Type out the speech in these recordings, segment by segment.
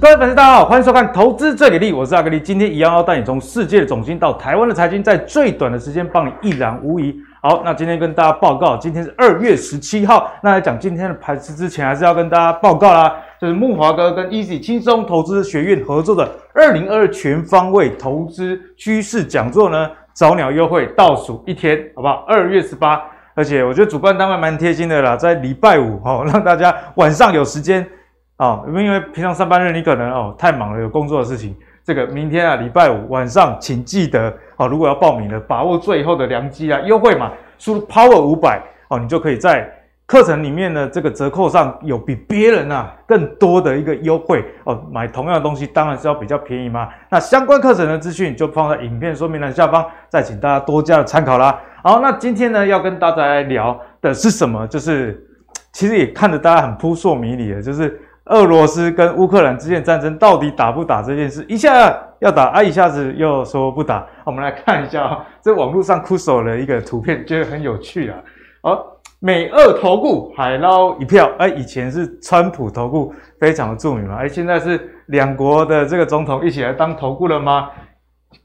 各位粉丝，大家好，欢迎收看《投资最给力》，我是阿格力。今天一样要带你从世界的总经到台湾的财经，在最短的时间帮你一览无遗。好，那今天跟大家报告，今天是二月十七号。那来讲今天的盘势之前，还是要跟大家报告啦，就是木华哥跟 Easy 轻松投资学院合作的二零二二全方位投资趋势讲座呢，早鸟优惠倒数一天，好不好？二月十八，而且我觉得主办单位蛮贴心的啦，在礼拜五哦，让大家晚上有时间。啊，因为平常上班日你可能哦太忙了，有工作的事情。这个明天啊，礼拜五晚上，请记得哦，如果要报名的，把握最后的良机啊，优惠码输入 Power 五百哦，你就可以在课程里面的这个折扣上有比别人啊更多的一个优惠哦。买同样的东西当然是要比较便宜嘛。那相关课程的资讯就放在影片说明栏下方，再请大家多加的参考啦。好，那今天呢要跟大家来聊的是什么？就是其实也看得大家很扑朔迷离的，就是。俄罗斯跟乌克兰之间战争到底打不打这件事，一下要打啊，一下子又说不打。我们来看一下啊，这网络上酷手的一个图片，觉得很有趣啊。好，美俄投顾海捞一票，哎，以前是川普投顾非常的著名嘛，哎，现在是两国的这个总统一起来当投顾了吗？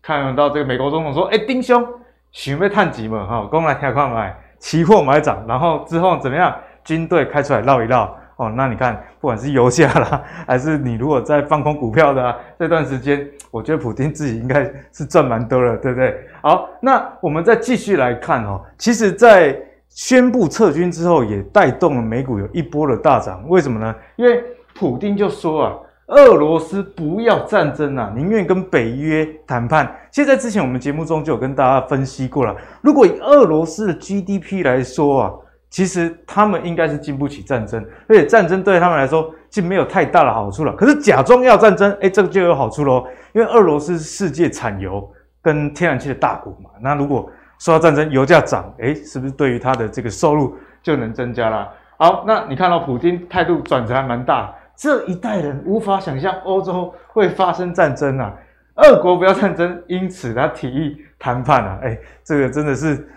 看到这个美国总统说，哎，丁兄，准备探几嘛？哈，公来调矿买，期货买涨，然后之后怎么样？军队开出来绕一绕。哦，那你看，不管是油价啦，还是你如果在放空股票的啊，这段时间，我觉得普丁自己应该是赚蛮多了，对不对？好，那我们再继续来看哦，其实，在宣布撤军之后，也带动了美股有一波的大涨。为什么呢？因为普丁就说啊，俄罗斯不要战争啊，宁愿跟北约谈判。现在之前我们节目中就有跟大家分析过了，如果以俄罗斯的 GDP 来说啊。其实他们应该是经不起战争，而且战争对他们来说就没有太大的好处了。可是假装要战争，哎，这个就有好处喽。因为俄罗斯是世界产油跟天然气的大国嘛，那如果说到战争，油价涨，哎，是不是对于他的这个收入就能增加啦？好，那你看到普京态度转折还蛮大，这一代人无法想象欧洲会发生战争啊，俄国不要战争，因此他提议谈判啊，哎，这个真的是。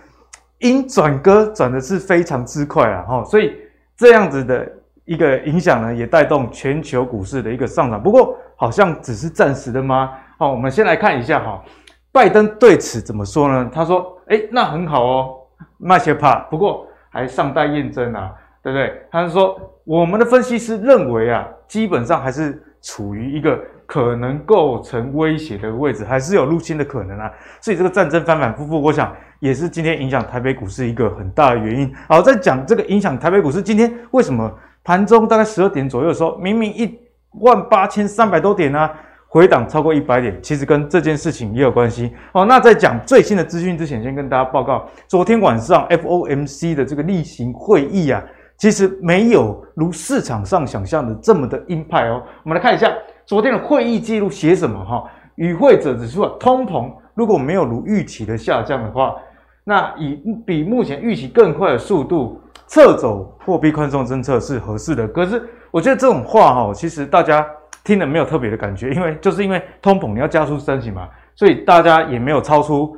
因转鸽转的是非常之快啊，哈，所以这样子的一个影响呢，也带动全球股市的一个上涨。不过好像只是暂时的吗？好，我们先来看一下哈，拜登对此怎么说呢？他说：“哎，那很好哦，卖些怕，不过还尚待验证啊，对不对？”他是说，我们的分析师认为啊，基本上还是处于一个。可能构成威胁的位置，还是有入侵的可能啊，所以这个战争反反复复，我想也是今天影响台北股市一个很大的原因。好，在讲这个影响台北股市，今天为什么盘中大概十二点左右的时候，明明一万八千三百多点呢、回档超过一百点，其实跟这件事情也有关系。好，那在讲最新的资讯之前，先跟大家报告，昨天晚上 FOMC 的这个例行会议啊，其实没有如市场上想象的这么的鹰派哦。我们来看一下。昨天的会议记录写什么？哈，与会者指出，通膨如果没有如预期的下降的话，那以比目前预期更快的速度撤走货币宽松政策是合适的。可是我觉得这种话哈，其实大家听了没有特别的感觉，因为就是因为通膨你要加速升级嘛，所以大家也没有超出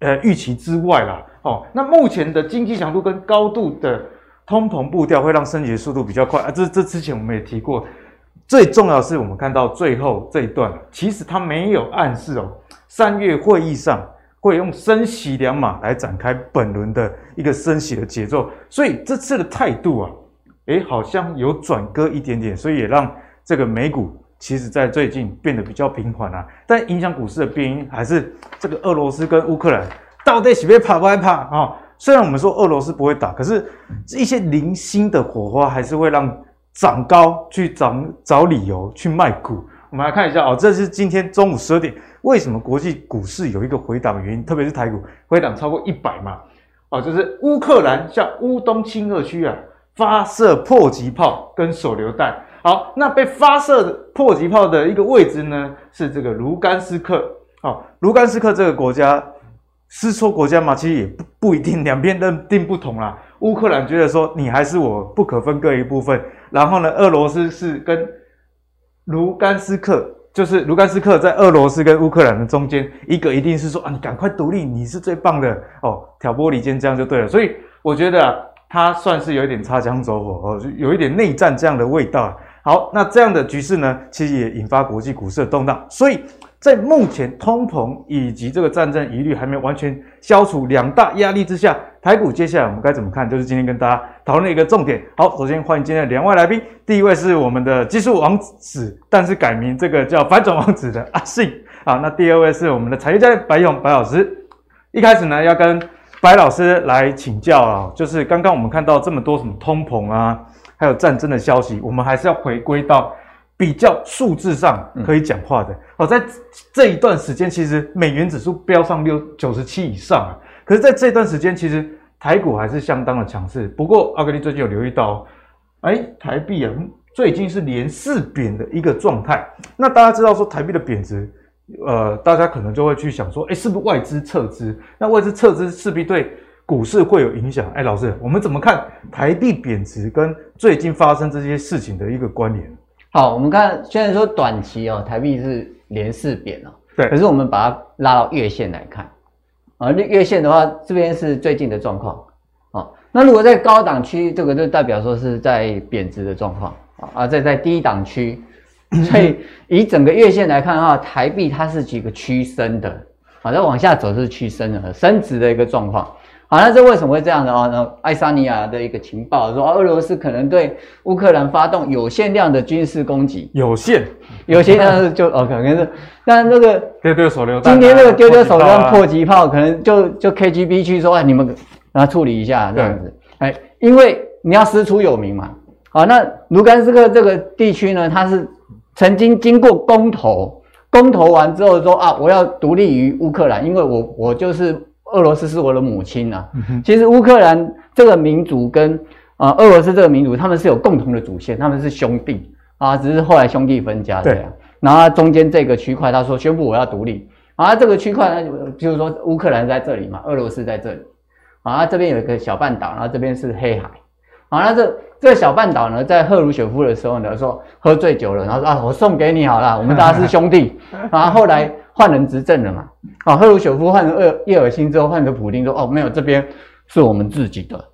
呃预期之外啦。哦，那目前的经济强度跟高度的通膨步调会让升级的速度比较快啊。这这之前我们也提过。最重要是，我们看到最后这一段，其实它没有暗示哦，三月会议上会用升息两码来展开本轮的一个升息的节奏，所以这次的态度啊，诶，好像有转鸽一点点，所以也让这个美股其实在最近变得比较平缓啊。但影响股市的变因还是这个俄罗斯跟乌克兰到底是不是怕不害怕啊？虽然我们说俄罗斯不会打，可是一些零星的火花还是会让。涨高去找找理由去卖股，我们来看一下哦，这是今天中午十二点，为什么国际股市有一个回档原因？特别是台股回档超过一百嘛，哦，就是乌克兰向乌东亲俄区啊发射迫击炮跟手榴弹。好，那被发射的迫击炮的一个位置呢，是这个卢甘斯克。哦，卢甘斯克这个国家是说国家嘛，其实也不不一定，两边认定不同啦。乌克兰觉得说你还是我不可分割一部分。然后呢，俄罗斯是跟卢甘斯克，就是卢甘斯克在俄罗斯跟乌克兰的中间，一个一定是说啊，你赶快独立，你是最棒的哦，挑拨离间这样就对了。所以我觉得啊，他算是有一点擦枪走火哦，有一点内战这样的味道。好，那这样的局势呢，其实也引发国际股市的动荡。所以在目前通膨以及这个战争疑虑还没完全消除两大压力之下，台股接下来我们该怎么看？就是今天跟大家讨论的一个重点。好，首先欢迎今天的两位来宾，第一位是我们的技术王子，但是改名这个叫反转王子的阿信。好，那第二位是我们的产业家白勇白老师。一开始呢，要跟白老师来请教啊，就是刚刚我们看到这么多什么通膨啊，还有战争的消息，我们还是要回归到比较数字上可以讲话的。好，在这一段时间，其实美元指数飙上六九十七以上啊，可是在这段时间，其实台股还是相当的强势。不过阿格力最近有留意到，哎，台币啊，最近是连四贬的一个状态。那大家知道说台币的贬值。呃，大家可能就会去想说，哎，是不是外资撤资？那外资撤资势必对股市会有影响。哎，老师，我们怎么看台币贬值跟最近发生这些事情的一个关联？好，我们看虽然说短期哦，台币是连四贬哦，对。可是我们把它拉到月线来看，啊，那月线的话，这边是最近的状况。啊，那如果在高档区，这个就代表说是在贬值的状况啊，啊，在在低档区。所以以整个月线来看的话，台币它是几个趋升的，好，在往下走是趋升的，升值的一个状况。好，那这为什么会这样的话呢？爱沙尼亚的一个情报说，俄罗斯可能对乌克兰发动有限量的军事攻击，有限，有限量就哦，可能是，但那个丢丢手榴弹，今天那个丢丢手榴弹迫击炮，可能就就 KGB 去说，哎，你们让他处理一下这样子，哎，因为你要师出有名嘛。好，那卢甘斯克这个地区呢，它是。曾经经过公投，公投完之后说啊，我要独立于乌克兰，因为我我就是俄罗斯是我的母亲呐、啊。其实乌克兰这个民族跟啊、呃、俄罗斯这个民族，他们是有共同的祖先，他们是兄弟啊，只是后来兄弟分家这样。然后中间这个区块，他说宣布我要独立，啊，这个区块呢，就是说乌克兰在这里嘛，俄罗斯在这里，啊，这边有一个小半岛，然后这边是黑海。啊，那这这个小半岛呢，在赫鲁雪夫的时候呢，说喝醉酒了，然后说啊，我送给你好了，我们大家是兄弟。然 后后来换人执政了嘛，啊，赫鲁晓夫换成叶叶尔辛之后，换成普丁说哦，没有，这边是我们自己的，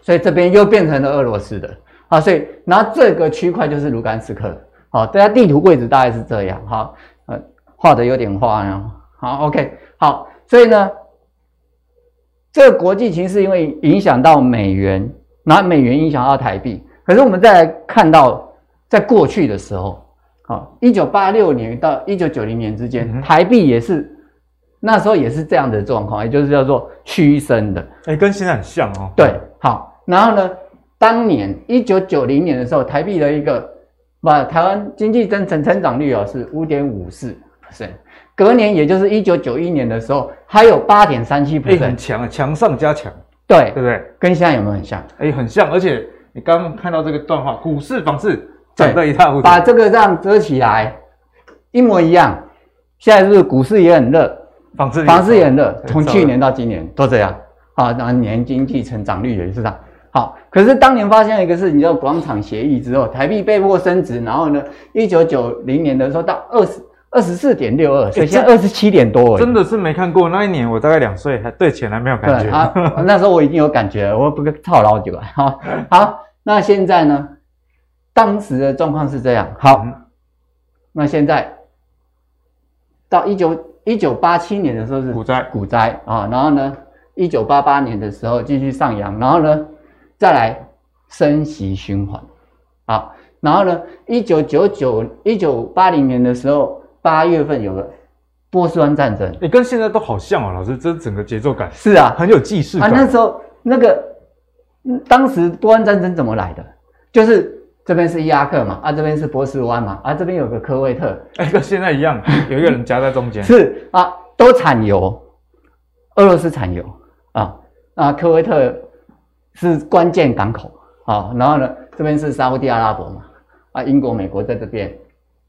所以这边又变成了俄罗斯的。啊，所以然后这个区块就是卢甘斯克。好，大家地图位置大概是这样。好，呃，画的有点花呀。好，OK，好，所以呢，这个国际情势因为影响到美元。拿美元影响到台币，可是我们再来看到，在过去的时候，啊，一九八六年到一九九零年之间，台币也是那时候也是这样的状况，也就是叫做趋升的，哎、欸，跟现在很像哦。对，好，然后呢，当年一九九零年的时候，台币的一个把台湾经济增成成长率啊是五点五四 percent，隔年也就是一九九一年的时候，还有八点三七 percent，很强啊，强上加强。对，对不对？跟现在有没有很像？哎，很像，而且你刚刚看到这个段话，股市、房市涨得一塌糊涂，把这个这样遮起来，一模一样。现在是不是股市也很热？房市房市也很热，从去年到今年都这样。啊，然后年经济成长率也是这样。好，可是当年发现一个事情，叫广场协议之后，台币被迫升值，然后呢，一九九零年的时候到二十。二十四点六二，所以现在二十七点多。真的是没看过那一年，我大概两岁，还对钱还没有感觉。啊，那时候我已经有感觉了，我不跟套老久了。好，好，那现在呢？当时的状况是这样。好，嗯、那现在到一九一九八七年的时候是股灾，股灾啊。然后呢，一九八八年的时候继续上扬，然后呢，再来升息循环。啊，然后呢，一九九九一九八零年的时候。八月份有个波斯湾战争，你、欸、跟现在都好像啊，老师，这整个节奏感是啊，很有既视感。啊，那时候那个当时波湾战争怎么来的？就是这边是伊拉克嘛，啊，这边是波斯湾嘛，啊，这边有个科威特，哎、欸，跟现在一样，有一个人夹在中间。是啊，都产油，俄罗斯产油啊，那，科威特是关键港口啊，然后呢，这边是沙乌地阿拉伯嘛，啊，英国、美国在这边。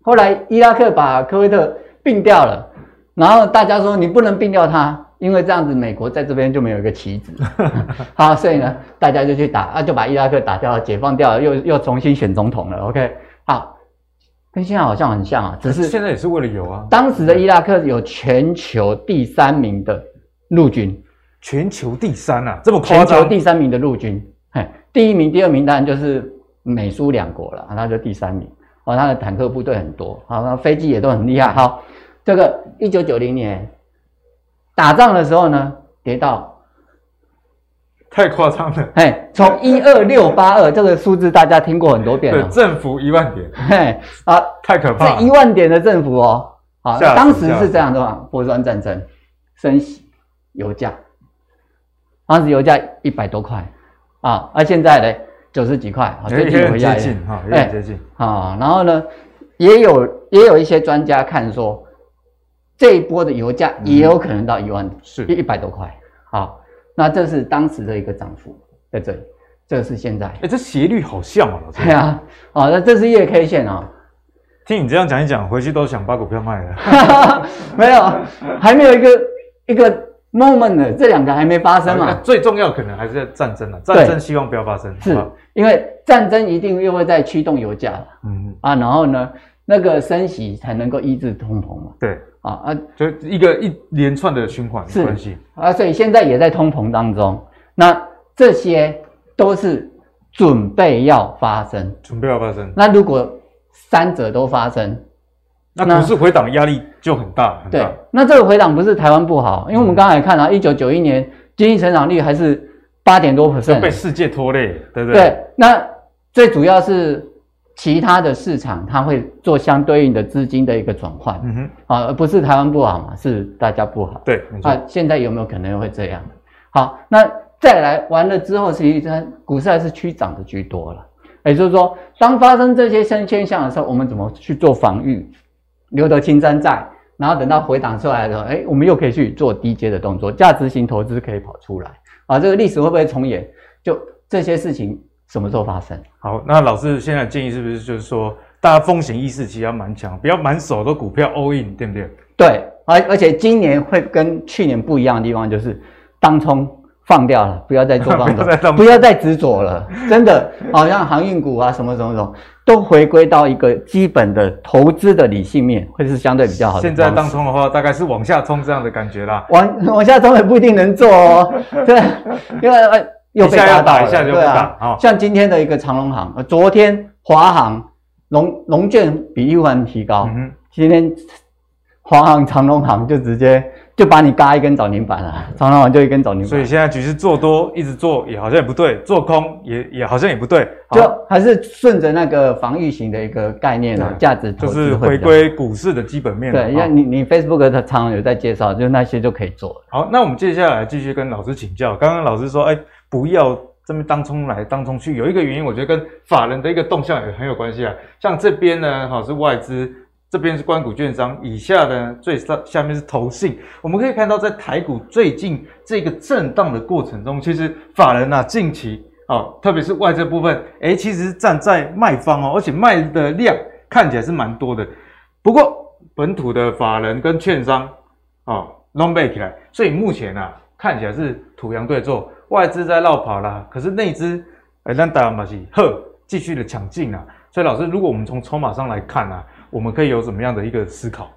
后来伊拉克把科威特并掉了，然后大家说你不能并掉它，因为这样子美国在这边就没有一个棋子。好，所以呢，大家就去打啊，就把伊拉克打掉了，解放掉了，又又重新选总统了。OK，好，跟现在好像很像啊，只是现在也是为了有啊。当时的伊拉克有全球第三名的陆军，全球第三啊，这么夸张？全球第三名的陆军，嘿，第一名、第二名当然就是美苏两国了，那就第三名。哦，他的坦克部队很多，好，那飞机也都很厉害。好，这个一九九零年打仗的时候呢，跌到太夸张了。嘿，从一二六八二这个数字大家听过很多遍了。对，政府一万点。嘿，啊，太可怕了。这一万点的政府哦，啊，当时是这样的嘛，波斯湾战争，升息，油价，当时油价一百多块啊，而现在呢？九十几块，好，最近回接近哈，有点接近啊。然后呢，也有也有一些专家看说，这一波的油价也有可能到一万，是一百多块。好，那这是当时的一个涨幅在这里，这个是现在。哎，这斜率好像啊，老师。对啊，啊，那这是月 K 线啊。听你这样讲一讲，回去都想把股票卖了。没有，还没有一个一个。moment 呢这两个还没发生嘛？最重要可能还是在战争了，战争希望不要发生。是因为战争一定又会再驱动油价嗯啊，然后呢，那个升息才能够抑制通膨嘛。对啊啊，就一个一连串的循环关系啊，所以现在也在通膨当中。那这些都是准备要发生，准备要发生。那如果三者都发生？那股市回档压力就很大，很大。对，那这个回档不是台湾不好，因为我们刚才看到一九九一年经济成长率还是八点多 percent，被世界拖累，对不对？对，那最主要是其他的市场它会做相对应的资金的一个转换，嗯哼，啊，而不是台湾不好嘛，是大家不好。对，啊，现在有没有可能会这样？好，那再来完了之后，实际上股市还是趋涨的居多了。也就是说，当发生这些新现象的时候，我们怎么去做防御？留得青山在，然后等到回档出来的时候，哎，我们又可以去做低阶的动作，价值型投资可以跑出来啊！这个历史会不会重演？就这些事情什么时候发生？好，那老师现在建议是不是就是说，大家风险意识其实要蛮强，不要满手的股票 all in，对不对？对，而而且今年会跟去年不一样的地方就是当冲。放掉了，不要再做 放的，不要再执着了。真的，好像航运股啊，什么什么什么，都回归到一个基本的投资的理性面，会是相对比较好的。现在当冲的话，大概是往下冲这样的感觉啦。往往下冲也不一定能做哦。对，因为呃又被打倒了。一下就对啊，好像今天的一个长荣航，昨天华航龙龙券比一环提高，嗯、今天华航长隆行就直接。就把你嘎一根涨停板了，长荣行就一根涨停板。所以现在局势做多一直做也好像也不对，做空也也好像也不对，就还是顺着那个防御型的一个概念啊，价值就是回归股市的基本面。对，像你你 Facebook 的常常有在介绍，就那些就可以做。好，那我们接下来继续跟老师请教。刚刚老师说，哎，不要这么当中来当中去，有一个原因，我觉得跟法人的一个动向也很有关系啊。像这边呢，好是外资。这边是关股券商，以下呢最上下面是投信。我们可以看到，在台股最近这个震荡的过程中，其实法人啊近期啊、特别是外资部分，诶其实是站在卖方哦，而且卖的量看起来是蛮多的。不过本土的法人跟券商啊拢背起来，所以目前啊看起来是土洋对坐，外资在绕跑啦，可是内资哎让大家嘛是呵继续的抢进啊。所以老师，如果我们从筹码上来看啊。我们可以有什么样的一个思考？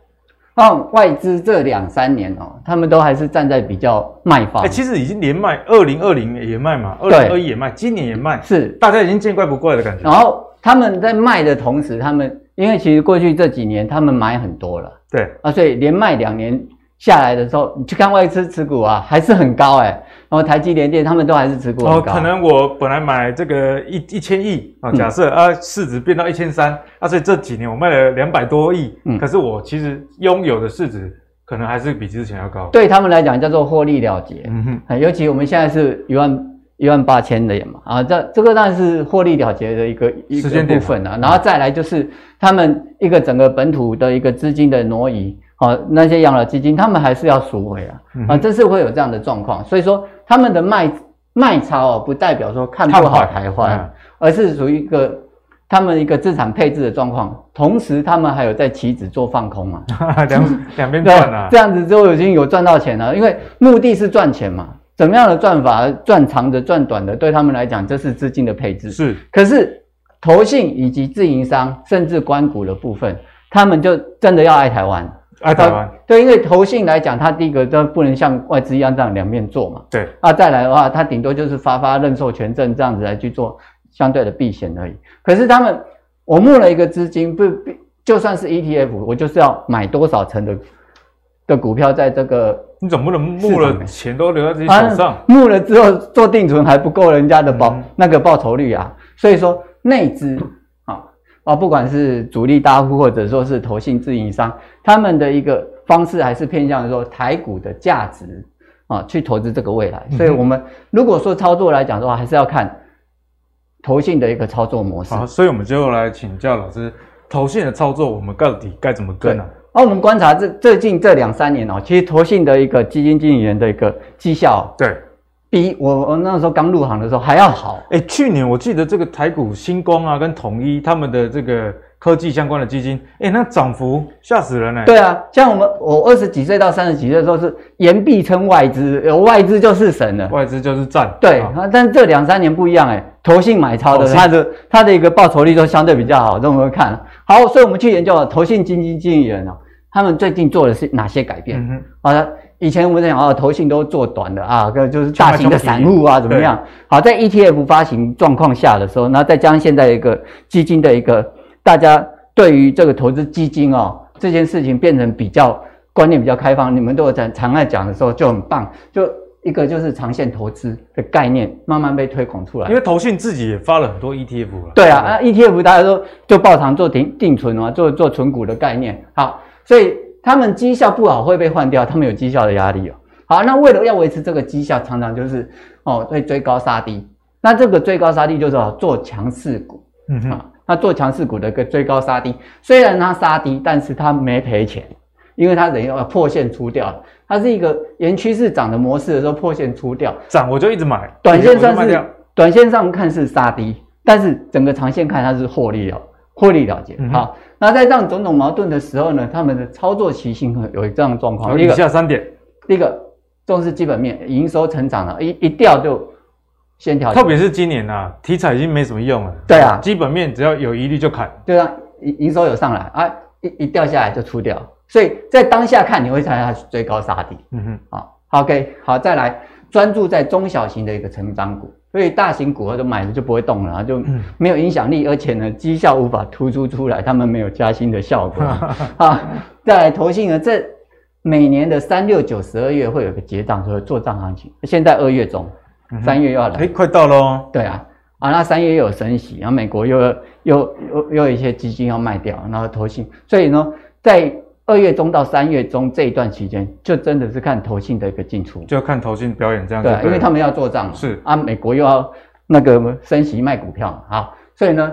那外资这两三年哦，他们都还是站在比较卖方。哎，其实已经连卖，二零二零也卖嘛，二零二一也卖，今年也卖，是大家已经见怪不怪的感觉。然后他们在卖的同时，他们因为其实过去这几年他们买很多了，对啊，所以连卖两年下来的时候，你去看外资持股啊，还是很高哎。然后台积联电他们都还是持股很高。哦，可能我本来买这个一一千亿啊，假设、嗯、啊市值变到一千三啊，所以这几年我卖了两百多亿，嗯，可是我其实拥有的市值可能还是比之前要高。对他们来讲叫做获利了结，嗯哼，尤其我们现在是一万一万八千的嘛，啊，这这个当然是获利了结的一个一个部分啊，然后再来就是他们一个整个本土的一个资金的挪移。好，那些养老基金，他们还是要赎回啊，啊，这是会有这样的状况，所以说他们的卖卖超哦，不代表说看不好台湾，而是属于一个他们一个资产配置的状况，同时他们还有在期指做放空嘛，两两边赚啊，这样子就已经有赚到钱了，因为目的是赚钱嘛，怎么样的赚法，赚长的赚短的，对他们来讲这是资金的配置，是，可是投信以及自营商甚至关股的部分，他们就真的要爱台湾。爱台湾，对，因为投信来讲，它第一个都不能像外资一样这样两面做嘛。对，啊，再来的话，它顶多就是发发认授权证这样子来去做相对的避险而已。可是他们，我募了一个资金，不不，就算是 ETF，我就是要买多少成的的股票在这个。你总不能募了钱都留在自己手上？啊、募了之后做定存还不够人家的报、嗯、那个报酬率啊。所以说内资啊啊，不管是主力大户或者说是投信自营商，他们的一个方式还是偏向于说台股的价值啊，去投资这个未来。所以我们如果说操作来讲的话，还是要看投信的一个操作模式。好，所以我们就来请教老师，投信的操作我们到底该怎么跟呢、啊？而我们观察这最近这两三年哦，其实投信的一个基金经理人的一个绩效，对，比我我那时候刚入行的时候还要好。哎，去年我记得这个台股星光啊，跟统一他们的这个。科技相关的基金，哎，那涨幅吓死人呢！对啊，像我们我二十几岁到三十几岁的时候是言必称外资，有外资就是神了，外资就是赞。对，但这两三年不一样哎，投信买超的，它的它的一个报酬率都相对比较好，这我们看好，所以我们去研究了投信基金经理人啊，他们最近做的是哪些改变？嗯，好的，以前我们在讲啊，投信都做短的啊，就是大型的散户啊，怎么样？好，在 ETF 发行状况下的时候，那再加上现在一个基金的一个。大家对于这个投资基金哦，这件事情变成比较观念比较开放，你们都有在常爱讲的时候就很棒。就一个就是长线投资的概念慢慢被推广出来。因为投信自己也发了很多 ETF 了。对啊，啊 ETF 大家都就抱长做定定存啊，做做存股的概念。好，所以他们绩效不好会被换掉，他们有绩效的压力哦。好，那为了要维持这个绩效，常常就是哦会追高杀低。那这个追高杀低就是做强势股。嗯哼。那做强势股的一个追高杀低，虽然它杀低，但是它没赔钱，因为它等于要破线出掉了，它是一个沿趋势涨的模式的时候破线出掉，涨我就一直买，短线上是短线上看是杀低，但是整个长线看它是获利了，获利了结。嗯、好，那在这样种种矛盾的时候呢，他们的操作习性有这样的状况。以下三点，第一个重视基本面，营收成长了，一一掉就。先调，特别是今年呐、啊，题材已经没什么用了。对啊，基本面只要有疑虑就砍。对啊，营营收有上来啊，一一掉下来就出掉。所以在当下看，你会猜它追高杀低。嗯哼，好，OK，好，再来专注在中小型的一个成长股，所以大型股都买了就不会动了，就没有影响力，而且呢，绩效无法突出出来，他们没有加薪的效果。啊，再来投信呢，这每年的三六九十二月会有个结账，所以做账行情，现在二月中。三月又要来，哎，快到喽！对啊，啊，那三月又有升息，然后美国又又又又有一些基金要卖掉，然后投信，所以呢，在二月中到三月中这一段期间，就真的是看投信的一个进出，就看投信表演这样子。对，因为他们要做账嘛。是啊，美国又要那个升息卖股票嘛，好，所以呢，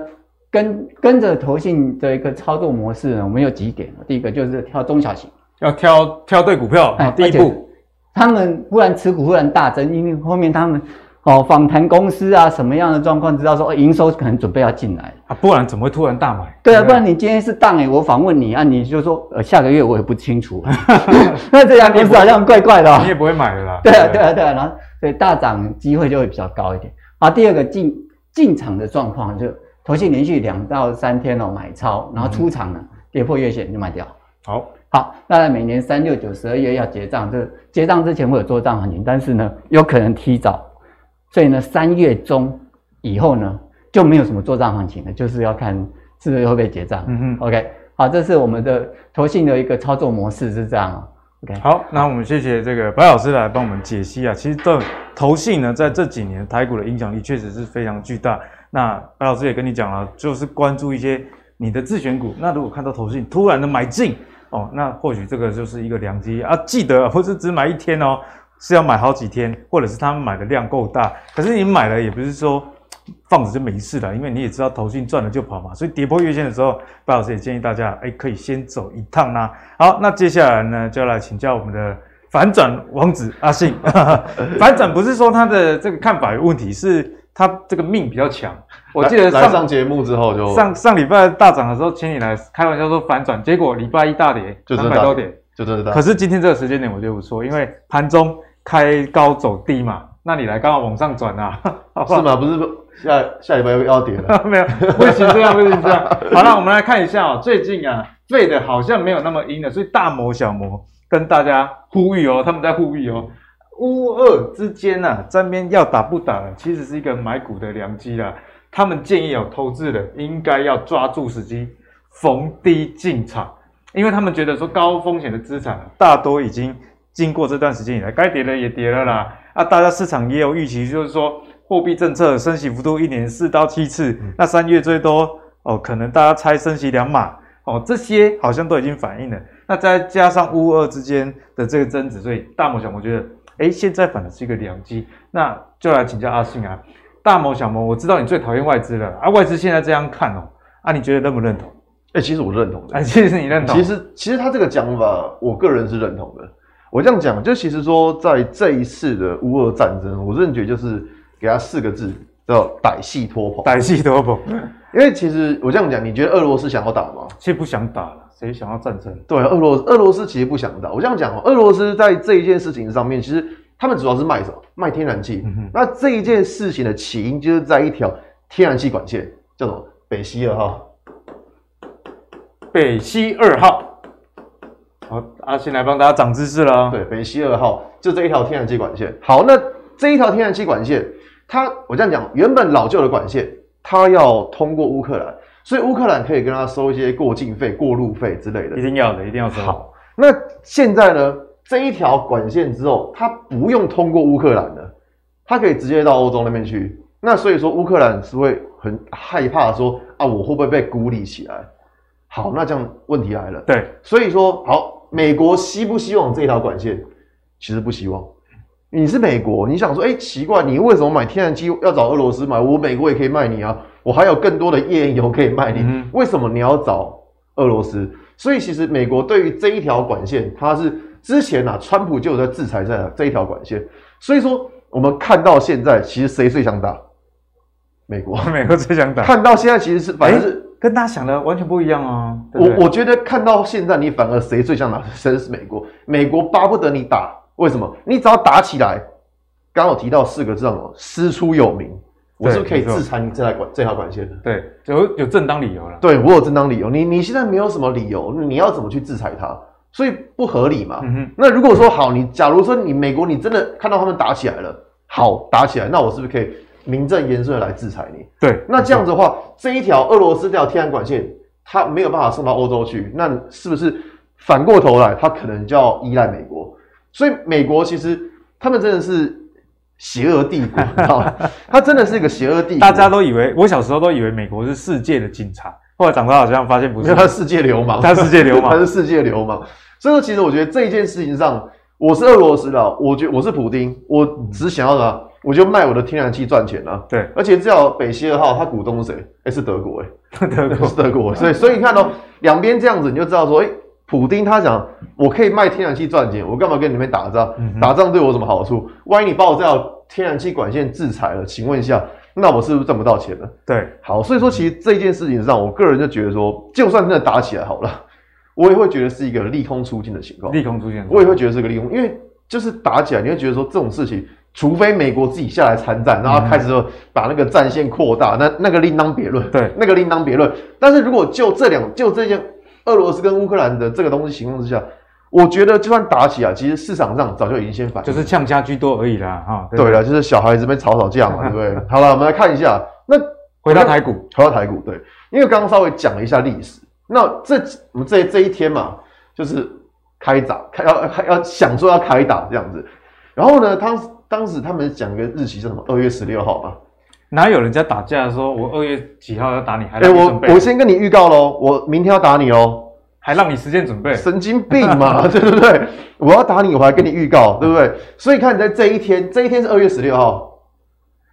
跟跟着投信的一个操作模式呢，我们有几点，第一个就是挑中小型，要挑挑对股票，哎，第一步。他们忽然持股忽然大增，因为后面他们哦访谈公司啊什么样的状况，知道说哦营收可能准备要进来啊，不然怎么会突然大买？对啊，不然你今天是当诶，我访问你啊，你就说呃下个月我也不清楚，那这家公司好像怪怪的，哦，你也不会买的啦。对啊，对啊，对啊，然后所以大涨机会就会比较高一点。啊，第二个进进场的状况就投信连续两到三天哦买超，然后出场了，跌破月线就卖掉。好。好，那每年三六九十二月要结账，这结账之前会有做账行情，但是呢，有可能提早，所以呢，三月中以后呢，就没有什么做账行情了，就是要看是不是会不会结账。嗯哼，OK，好，这是我们的投信的一个操作模式是这样。OK，好，那我们谢谢这个白老师来帮我们解析啊。其实这投信呢，在这几年台股的影响力确实是非常巨大。那白老师也跟你讲了，就是关注一些你的自选股。那如果看到投信突然的买进，哦，那或许这个就是一个良机啊！记得不是只买一天哦，是要买好几天，或者是他们买的量够大。可是你买了也不是说 放着就没事了，因为你也知道投信赚了就跑嘛。所以跌破月线的时候，白老师也建议大家，哎，可以先走一趟啦。好，那接下来呢，就要来请教我们的反转王子阿信。反转不是说他的这个看法有问题，是他这个命比较强。我记得上上节目之后就上上礼拜大涨的时候，请你来开玩笑说反转，结果礼拜一大跌，就三百多点，就真的。可是今天这个时间点我觉得不错，因为盘中开高走低嘛，那你来刚好往上转啊，是吗？不是下下礼拜又要跌了？没有，不行这样，不行这样。好了，我们来看一下哦，最近啊，废的好像没有那么阴了，所以大摩小摩跟大家呼吁哦，他们在呼吁哦，乌二之间啊，这边要打不打，其实是一个买股的良机啦。他们建议有投资人应该要抓住时机逢低进场，因为他们觉得说高风险的资产大多已经经过这段时间以来，该跌的也跌了啦。啊，大家市场也有预期，就是说货币政策升息幅度一年四到七次，嗯、那三月最多哦，可能大家猜升息两码哦，这些好像都已经反映了。那再加上乌俄之间的这个争执，所以大摩小摩觉得，哎，现在反而是一个良机。那就来请教阿信啊，大摩小摩，我知道你最讨厌外资了啊，外资现在这样看哦，啊，你觉得认不认同？哎，其实我认同的。哎，其实你认同。其实，其实他这个讲法，我个人是认同的。我这样讲，就其实说，在这一次的乌俄战争，我认觉就是给他四个字，叫歹戏拖棚。歹戏拖棚。因为其实我这样讲，你觉得俄罗斯想要打吗？其实不想打了。谁想要战争？对，俄罗俄罗斯其实不想打。我这样讲哦，俄罗斯在这一件事情上面，其实他们主要是卖什么？卖天然气。嗯、那这一件事情的起因，就是在一条天然气管线，叫做北溪二号。北溪二号。好，阿信来帮大家长知识了。对，北溪二号就这一条天然气管线。好，那这一条天然气管线，它我这样讲，原本老旧的管线，它要通过乌克兰。所以乌克兰可以跟他收一些过境费、过路费之类的，一定要的，一定要收。好，那现在呢？这一条管线之后，它不用通过乌克兰了，它可以直接到欧洲那边去。那所以说，乌克兰是会很害怕说啊，我会不会被孤立起来？好，那这样问题来了。对，所以说，好，美国希不希望这一条管线？其实不希望。你是美国，你想说，哎、欸，奇怪，你为什么买天然气要找俄罗斯买？我美国也可以卖你啊。我还有更多的页岩油可以卖你，嗯、为什么你要找俄罗斯？所以其实美国对于这一条管线，它是之前啊，川普就有在制裁在这一条管线。所以说，我们看到现在，其实谁最想打？美国，美国最想打。看到现在，其实是反正是、欸、跟大家想的完全不一样啊。我我觉得看到现在，你反而谁最想打？谁是美国？美国巴不得你打，为什么？你只要打起来，刚好提到四个字哦，师出有名。我是不是可以制裁你这条管这条管线的？对，有有正当理由了。对，我有正当理由。你你现在没有什么理由，你要怎么去制裁他？所以不合理嘛。嗯。那如果说好，你假如说你美国你真的看到他们打起来了，好打起来，那我是不是可以名正言顺的来制裁你？对。那这样子的话，这一条俄罗斯这条天然管线，它没有办法送到欧洲去，那是不是反过头来，它可能就要依赖美国？所以美国其实他们真的是。邪恶帝国，你知道吗？他真的是一个邪恶帝国。大家都以为，我小时候都以为美国是世界的警察，后来长大好像发现不是，他是世界流氓，他是世界流氓，他是世界流氓。所以说，其实我觉得这一件事情上，我是俄罗斯的，我觉得我是普丁，我只想要的，我就卖我的天然气赚钱啊。对，而且这条北溪二号，它股东是谁？哎，是德国，哎，德国 是德国。所以，所以你看哦，两边这样子，你就知道说，哎。普丁他讲，我可以卖天然气赚钱，我干嘛跟你们打仗？嗯、打仗对我有什么好处？万一你把我这条天然气管线制裁了，请问一下，那我是不是赚不到钱了？对，好，所以说其实这件事情上，我个人就觉得说，就算真的打起来好了，我也会觉得是一个利空出尽的情况。利空出尽，我也会觉得是个利空，因为就是打起来，你会觉得说这种事情，除非美国自己下来参战，然后开始说把那个战线扩大，那那个另当别论。对，那个另当别论。但是如果就这两，就这件。俄罗斯跟乌克兰的这个东西情况之下，我觉得就算打起来，其实市场上早就已经先反应，就是呛家居多而已啦，哈。对了，就是小孩子们吵吵架嘛，对不对？好了，我们来看一下，那回到台股，回到台股，对，因为刚刚稍微讲了一下历史，那这我们这这一天嘛，就是开打，开要要想说要开打这样子，然后呢，当当时他们讲一个日期是什么？二月十六号嘛。哪有人家打架说，我二月几号要打你，还哎、欸，我我先跟你预告喽，我明天要打你哦，还让你时间准备，神经病嘛，对不对？我要打你，我还跟你预告，对不对？所以看你在这一天，这一天是二月十六号，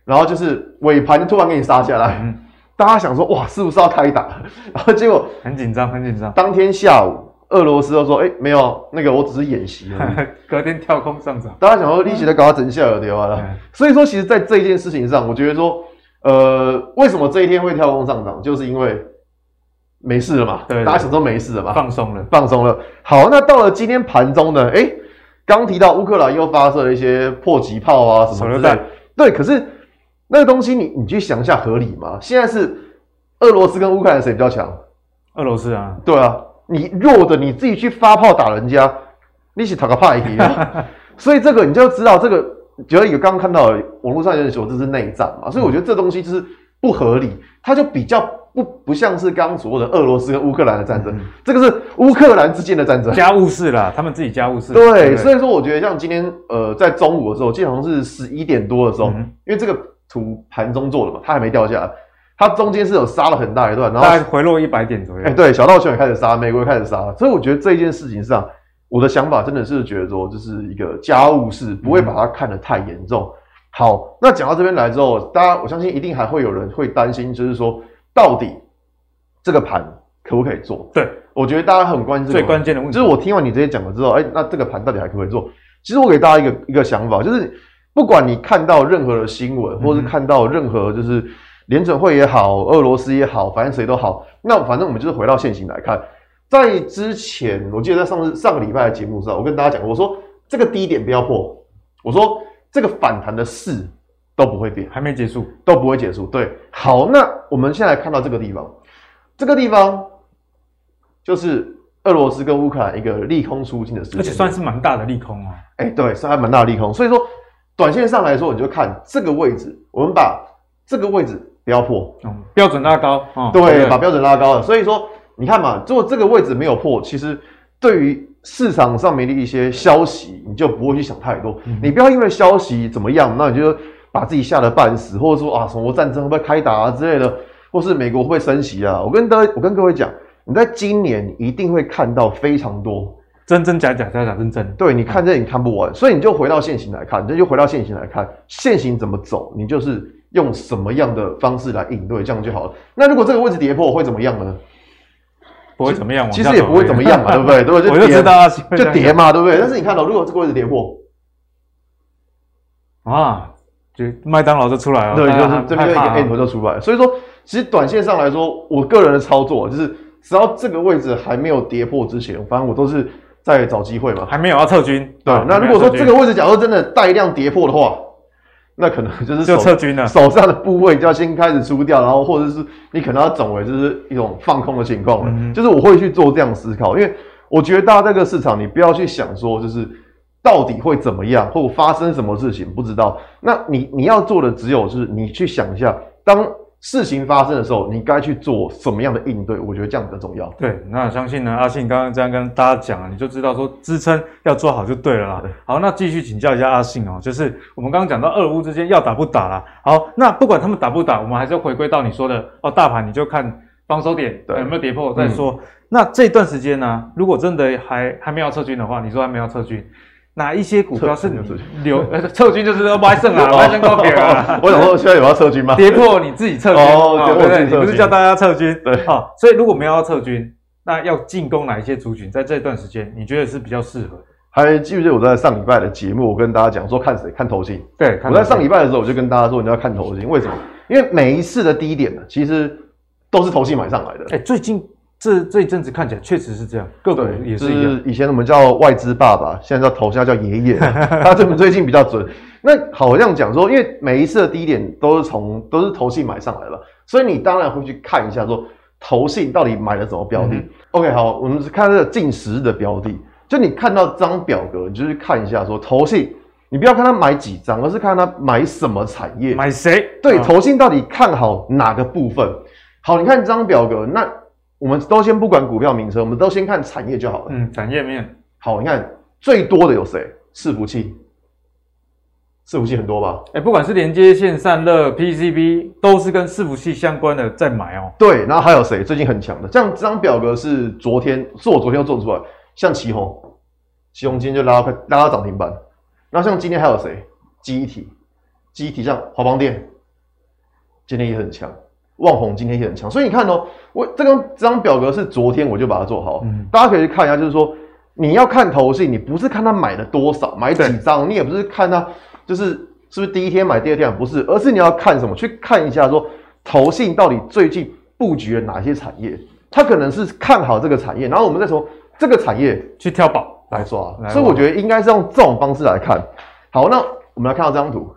然后就是尾盘突然给你杀下来，嗯、大家想说哇，是不是要开打？然后结果很紧张，很紧张。当天下午，俄罗斯都说，哎、欸，没有，那个我只是演习而已。隔天跳空上涨，大家想说利息在搞他整下有对了。嗯、所以说，其实，在这一件事情上，我觉得说。呃，为什么这一天会跳空上涨？就是因为没事了嘛，大家想说没事了嘛，放松了，放松了。好，那到了今天盘中呢？诶，刚提到乌克兰又发射了一些迫击炮啊什么之类的，对。可是那个东西你，你你去想一下，合理吗？现在是俄罗斯跟乌克兰谁比较强？俄罗斯啊，对啊，你弱的你自己去发炮打人家，你是讨个怕一点。所以这个你就知道这个。觉得有刚刚看到网络上有人说这是内战嘛，所以我觉得这东西就是不合理，它就比较不不像是刚刚所谓的俄罗斯跟乌克兰的战争，嗯、这个是乌克兰之间的战争，家务事啦，他们自己家务事。对，所以说我觉得像今天呃在中午的时候，基本上是十一点多的时候，嗯、因为这个图盘中做的嘛，它还没掉下来。它中间是有杀了很大一段，然后回落一百点左右。哎、欸，对，小道球也开始杀，美国也开始杀，所以我觉得这一件事情上，我的想法真的是觉得说，就是一个家务事，不会把它看得太严重。嗯、好，那讲到这边来之后，大家我相信一定还会有人会担心，就是说到底这个盘可不可以做？对，我觉得大家很关心最关键的问题，就是我听完你这些讲了之后，哎、欸，那这个盘到底还可不可以做？其实我给大家一个一个想法，就是不管你看到任何的新闻，或是看到任何就是。联准会也好，俄罗斯也好，反正谁都好。那反正我们就是回到现行来看，在之前，我记得在上次上个礼拜的节目上，我跟大家讲，我说这个低点不要破，我说这个反弹的势都不会变，还没结束，都不会结束。对，好，那我们现在看到这个地方，这个地方就是俄罗斯跟乌克兰一个利空出尽的事情，而且算是蛮大的利空啊。哎，对，算还蛮大的利空。所以说，短线上来说，你就看这个位置，我们把这个位置。不要破，嗯，标准拉高，哦、对，对，把标准拉高了。所以说，你看嘛，如果这个位置没有破，其实对于市场上面的一些消息，你就不会去想太多。嗯、你不要因为消息怎么样，那你就把自己吓得半死，或者说啊，什么战争会不会开打啊之类的，或是美国会不会升息啊？我跟大家，我跟各位讲，你在今年一定会看到非常多真真假假，假假真真。对，你看这你看不完，所以你就回到现行来看，你就回到现行来看，现行怎么走，你就是。用什么样的方式来应对，这样就好了。那如果这个位置跌破会怎么样呢？不会怎么样，其实也不会怎么样嘛，对不对？对 不对？我就知道就跌嘛，对不对？但是你看到，如果这个位置跌破，啊，就麦当劳就出来了，对，就是这边一个 M 头就出来了。所以说，其实短线上来说，我个人的操作就是，只要这个位置还没有跌破之前，反正我都是在找机会嘛。还没有要撤军，对。那如果说这个位置假如真的带量跌破的话，那可能就是就撤军了，手上的部位就要先开始出掉，然后或者是你可能要转为就是一种放空的情况了。嗯、就是我会去做这样思考，因为我觉得大家这个市场，你不要去想说就是到底会怎么样，或发生什么事情，不知道。那你你要做的只有就是你去想一下，当。事情发生的时候，你该去做什么样的应对？我觉得这样比较重要。对，那相信呢，阿信刚刚这样跟大家讲啊，你就知道说支撑要做好就对了啦。好，那继续请教一下阿信哦，就是我们刚刚讲到俄乌之间要打不打啦。好，那不管他们打不打，我们还是要回归到你说的哦，大盘你就看防守点对有没有跌破再说。嗯、那这段时间呢，如果真的还还没有撤军的话，你说还没有撤军？哪一些股票是留撤军就是说买胜啊，歪胜高点啊？我想说现在有要撤军吗？跌破你自己撤军哦，对不对？你不是叫大家撤军？对，好，所以如果没有要撤军，那要进攻哪一些族群？在这段时间，你觉得是比较适合？还记不记得我在上礼拜的节目，我跟大家讲说看谁看投信？对，我在上礼拜的时候我就跟大家说你要看投信，为什么？因为每一次的低点呢，其实都是投信买上来的。哎，最近。这这一阵子看起来确实是这样，个股也是一样。就是以前我们叫外资爸爸，现在叫头，下叫爷爷。他这最近比较准。那好像讲说，因为每一次的低点都是从都是投信买上来了，所以你当然会去看一下说投信到底买了什么标的。嗯、OK，好，我们是看这个近十日的标的。就你看到这张表格，你就去看一下说投信，你不要看他买几张，而是看他买什么产业，买谁？对，投信到底看好哪个部分？好，你看这张表格，那。我们都先不管股票名称，我们都先看产业就好了。嗯，产业面好，你看最多的有谁？伺服器，伺服器很多吧？哎、欸，不管是连接线、散热、PCB，都是跟伺服器相关的在买哦。对，然后还有谁？最近很强的，这样这张表格是昨天，是我昨天又做出来，像旗宏，旗宏今天就拉到快拉到涨停板。然后像今天还有谁？记忆体，记忆体像华邦电，今天也很强。旺宏今天也很强，所以你看哦，我这张这张表格是昨天我就把它做好，嗯，大家可以去看一下，就是说你要看投信，你不是看他买了多少，买几张，你也不是看他就是是不是第一天买，第二天买，不是，而是你要看什么？去看一下说投信到底最近布局了哪些产业，他可能是看好这个产业，然后我们再从这个产业去挑宝来抓，所以我觉得应该是用这种方式来看。好，那我们来看到这张图，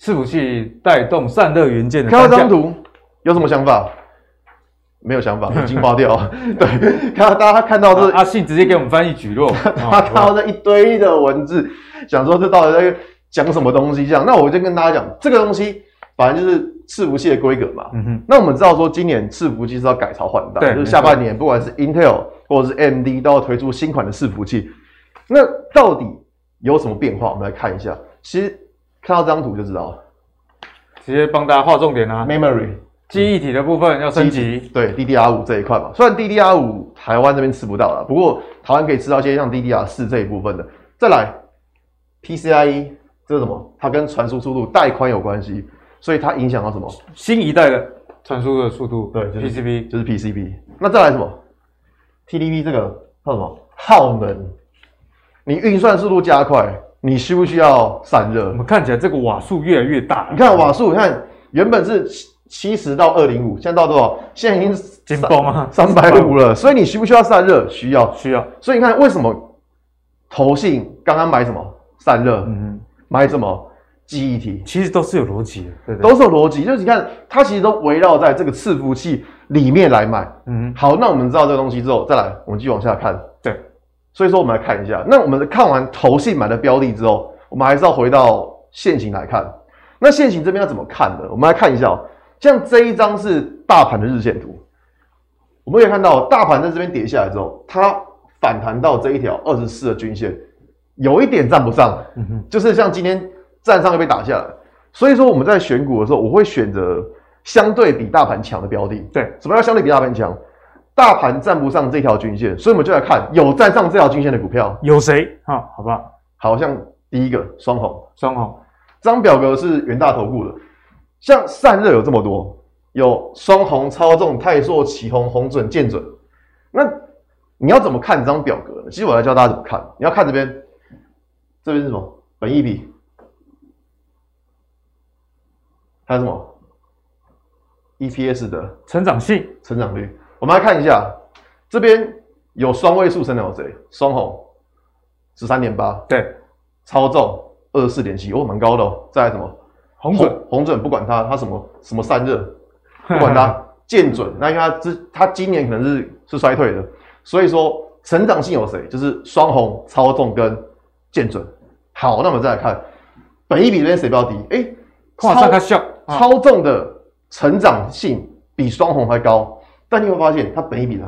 伺服器带动散热元件的，看到这张图。有什么想法？没有想法，已经花掉。对，看到大家看到这阿信直接给我们翻译举落，他看到这一堆的文字，想说这到底在讲什么东西？这样，那我就跟大家讲，这个东西反正就是伺服器的规格嘛。嗯哼。那我们知道说，今年伺服器是要改朝换代，就是下半年不管是 Intel 或者是 AMD 都要推出新款的伺服器。那到底有什么变化？我们来看一下。其实看到这张图就知道了。直接帮大家画重点啊，Memory 记忆体的部分要升级，对 DDR 五这一块嘛。虽然 DDR 五台湾这边吃不到了，不过台湾可以吃到一些像 DDR 四这一部分的。再来 PCIe 这是什么？它跟传输速度带宽有关系，所以它影响到什么？新一代的传输的速度，对，就是 PCB，就是 PCB。那再来什么？TDP 这个叫什么？耗能。你运算速度加快。你需不需要散热？我们看起来这个瓦数越来越大。你看瓦数，你看原本是七十到二零五，现在到多少？现在已经紧绷啊，三百五了。所以你需不需要散热？需要，需要。所以你看为什么投信刚刚买什么散热？嗯哼，买什么记忆体？其实都是有逻辑的，对，都是有逻辑。就是你看，它其实都围绕在这个伺服器里面来买。嗯哼，好，那我们知道这个东西之后，再来我们继续往下看。对。所以说，我们来看一下。那我们看完投信买的标的之后，我们还是要回到现行来看。那现行这边要怎么看呢？我们来看一下喔，像这一张是大盘的日线图，我们可以看到大盘在这边跌下来之后，它反弹到这一条二十四的均线，有一点站不上，就是像今天站上又被打下来。所以说我们在选股的时候，我会选择相对比大盘强的标的。对，什么叫相对比大盘强？大盘站不上这条均线，所以我们就来看有站上这条均线的股票有谁啊？好不好？好像第一个双红，双红这张表格是元大投顾的，像散热有这么多，有双红、超重、泰硕、奇红、红准、建准。那你要怎么看这张表格呢？其实我来教大家怎么看。你要看这边，这边是什么？本益比，还有什么？EPS 的成长性、成长率。我们来看一下，这边有双位数成长有谁？双红十三点八，对，超重二十四点七，哦，蛮高的哦。再来什么？鸿准，红准不管它，它什么什么散热，不管它。见准，那因为它之它今年可能是是衰退的，所以说成长性有谁？就是双红、超重跟见准。好，那我们再来看，本一比这边谁比较低？哎、欸，超超重的成长性比双红还高。但你会发现，它本一比呢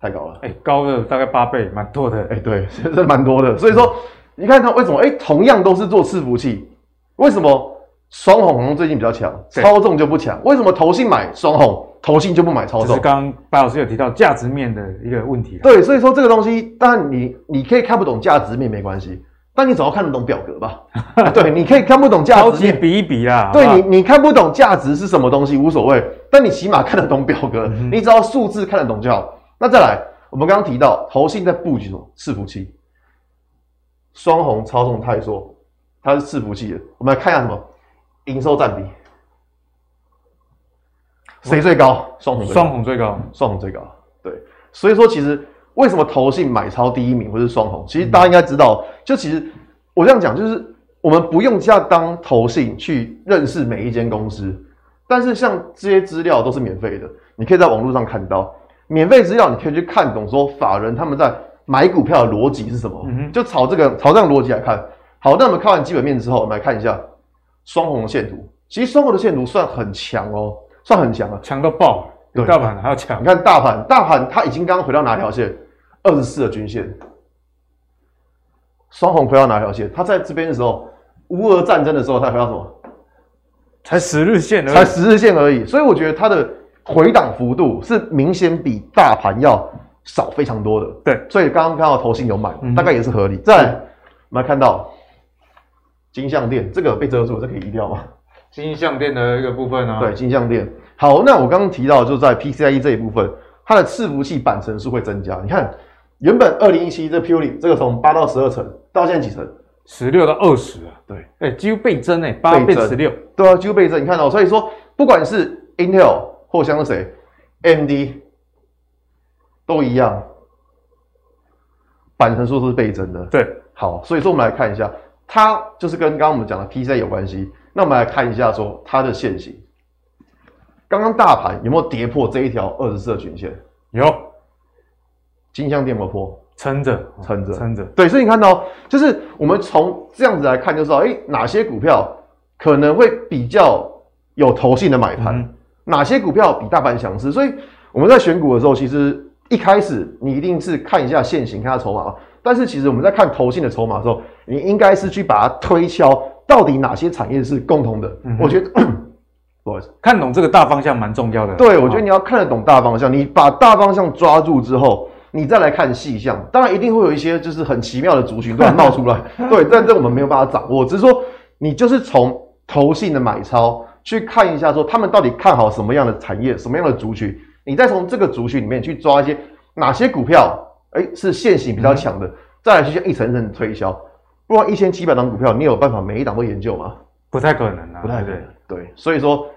太高了，哎、欸，高了大概八倍，蛮多的，哎、欸，对，这蛮多的。所以说，你看它为什么？哎、欸，同样都是做伺服器，为什么双红红最近比较强，超重就不强？为什么投信买双红，投信就不买超重？就是刚刚白老师有提到价值面的一个问题。对，所以说这个东西，当然你你可以看不懂价值面没关系。但你总要看得懂表格吧？对，你可以看不懂价值，你比一比啦。对你，你看不懂价值是什么东西无所谓，但你起码看得懂表格，嗯、你只要数字看得懂就好。那再来，我们刚刚提到投信在布局什么？伺服器，双红、超众、泰硕，它是伺服器的。我们来看一下什么营收占比，谁最高？双红，双红最高，双红最高。对，所以说其实。为什么投信买超第一名或是双红？其实大家应该知道，就其实我这样讲，就是我们不用这样当投信去认识每一间公司，但是像这些资料都是免费的，你可以在网络上看到免费资料，你可以去看懂说法人他们在买股票的逻辑是什么，就朝这个朝这样逻辑来看。好，那我们看完基本面之后，我们来看一下双红的线图。其实双红的线图算很强哦，算很强啊，强到爆。对，大盘还要强。你看大盘，大盘它已经刚刚回到哪条线？二十四的均线。双红回到哪条线？它在这边的时候，乌俄战争的时候，它回到什么？才十日线而已。才十日线而已。所以我觉得它的回档幅度是明显比大盘要少非常多的。对，所以刚刚看到投信有买，大概也是合理。再来，我们来看到金项店，这个被遮住，这可以移掉吗？金项店的一个部分啊。对，金项店。好，那我刚刚提到，就在 PCIe 这一部分，它的伺服器板层数会增加。你看，原本二零一七这 Purity 这个从八到十二层，到现在几层？十六到二十啊。对，哎、欸，几乎倍增哎，八变十六。对啊，几乎倍增。你看到，所以说不管是 Intel 或像是谁，AMD 都一样，板层数是倍增的。对，好，所以说我们来看一下，它就是跟刚刚我们讲的 PCIe 有关系。那我们来看一下说它的线型。刚刚大盘有没有跌破这一条二十四的均线？有，金像电有没有破？撑着，撑着，撑着。对，所以你看到，就是我们从这样子来看，就知道，哎，哪些股票可能会比较有投性的买盘，嗯、哪些股票比大盘强势。所以我们在选股的时候，其实一开始你一定是看一下现行，看下筹码。但是其实我们在看投信的筹码的时候，你应该是去把它推敲，到底哪些产业是共同的。嗯、我觉得，不好意思，看懂这个大方向蛮重要的。对，我觉得你要看得懂大方向，你把大方向抓住之后，你再来看细项。当然一定会有一些就是很奇妙的族群突然冒出来，对，但这我们没有办法掌握。只是说，你就是从投信的买超去看一下，说他们到底看好什么样的产业，什么样的族群，你再从这个族群里面去抓一些哪些股票。哎，是线型比较强的，嗯、再来就像一层层推销，不然一千七百档股票，你有办法每一档都研究吗？不太可能啊，不太对，对，所以说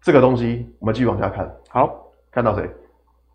这个东西我们继续往下看。好，看到谁？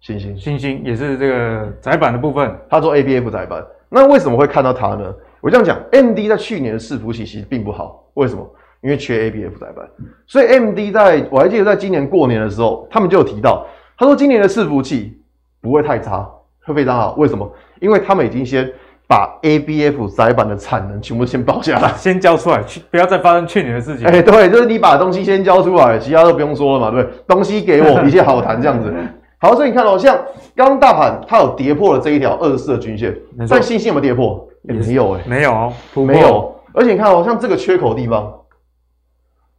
星星，星星也是这个窄板的部分，他做 ABF 窄板。那为什么会看到它呢？我这样讲，MD 在去年的伺服器其实并不好，为什么？因为缺 ABF 窄板，所以 MD 在我还记得在今年过年的时候，他们就有提到，他说今年的伺服器不会太差。会非常好，为什么？因为他们已经先把 ABF 载板的产能全部先报下来，先交出来，去不要再发生去年的事情。哎、欸，对，就是你把东西先交出来，其他都不用说了嘛，对不对？东西给我，一切好谈这样子。好，所以你看哦，像刚刚大盘它有跌破了这一条二十四的均线，错但欣兴有没有跌破？欸、没有哎、欸，没有，没有。而且你看哦，像这个缺口地方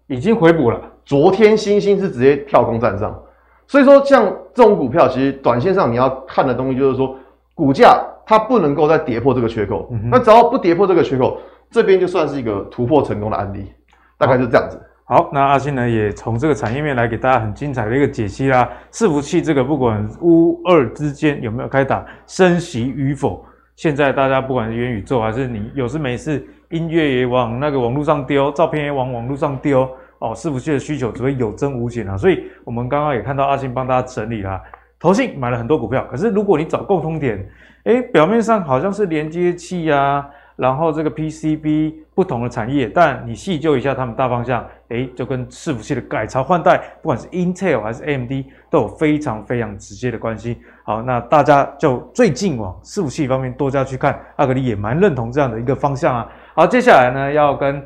已经回补了。昨天星星是直接跳空站上。所以说，像这种股票，其实短线上你要看的东西就是说，股价它不能够再跌破这个缺口。那只要不跌破这个缺口，这边就算是一个突破成功的案例，大概是这样子。好，那阿信呢也从这个产业面来给大家很精彩的一个解析啦。伺服器这个不管乌二之间有没有开打，升息与否，现在大家不管是元宇宙还是你有事没事，音乐也往那个网络上丢，照片也往网络上丢。哦，伺服器的需求只会有增无减啊，所以我们刚刚也看到阿信帮大家整理了，投信买了很多股票，可是如果你找共通点，诶，表面上好像是连接器啊，然后这个 PCB 不同的产业，但你细究一下他们大方向，诶，就跟伺服器的改朝换代，不管是 Intel 还是 AMD 都有非常非常直接的关系。好，那大家就最近往伺服器方面多加去看，阿格力也蛮认同这样的一个方向啊。好，接下来呢要跟。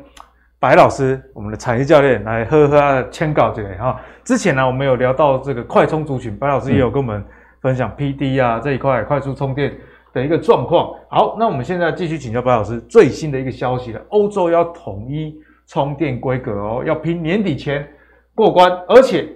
白老师，我们的产业教练来喝喝他的签稿这里哈。之前呢，我们有聊到这个快充族群，白老师也有跟我们分享 PD 啊这一块快速充电的一个状况。好，那我们现在继续请教白老师最新的一个消息了，欧洲要统一充电规格哦，要拼年底前过关，而且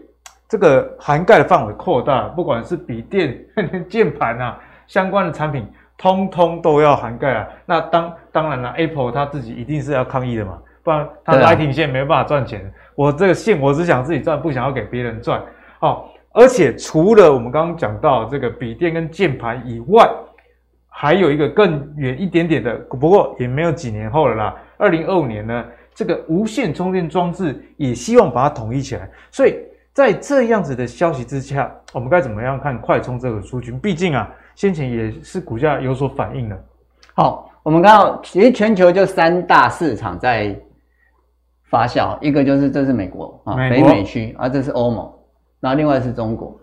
这个涵盖的范围扩大，不管是笔电、键盘啊相关的产品，通通都要涵盖啊。那当当然了，Apple 它自己一定是要抗议的嘛。不然他 Lightning 线没有办法赚钱。啊、我这个线我只想自己赚，不想要给别人赚。哦，而且除了我们刚刚讲到这个笔电跟键盘以外，还有一个更远一点点的，不过也没有几年后了啦。二零二五年呢，这个无线充电装置也希望把它统一起来。所以在这样子的消息之下，我们该怎么样看快充这个族群？毕竟啊，先前也是股价有所反应的。好，我们看到其实全球就三大市场在。发酵，一个就是这是美国啊，北美区，啊、这是欧盟，然后另外是中国。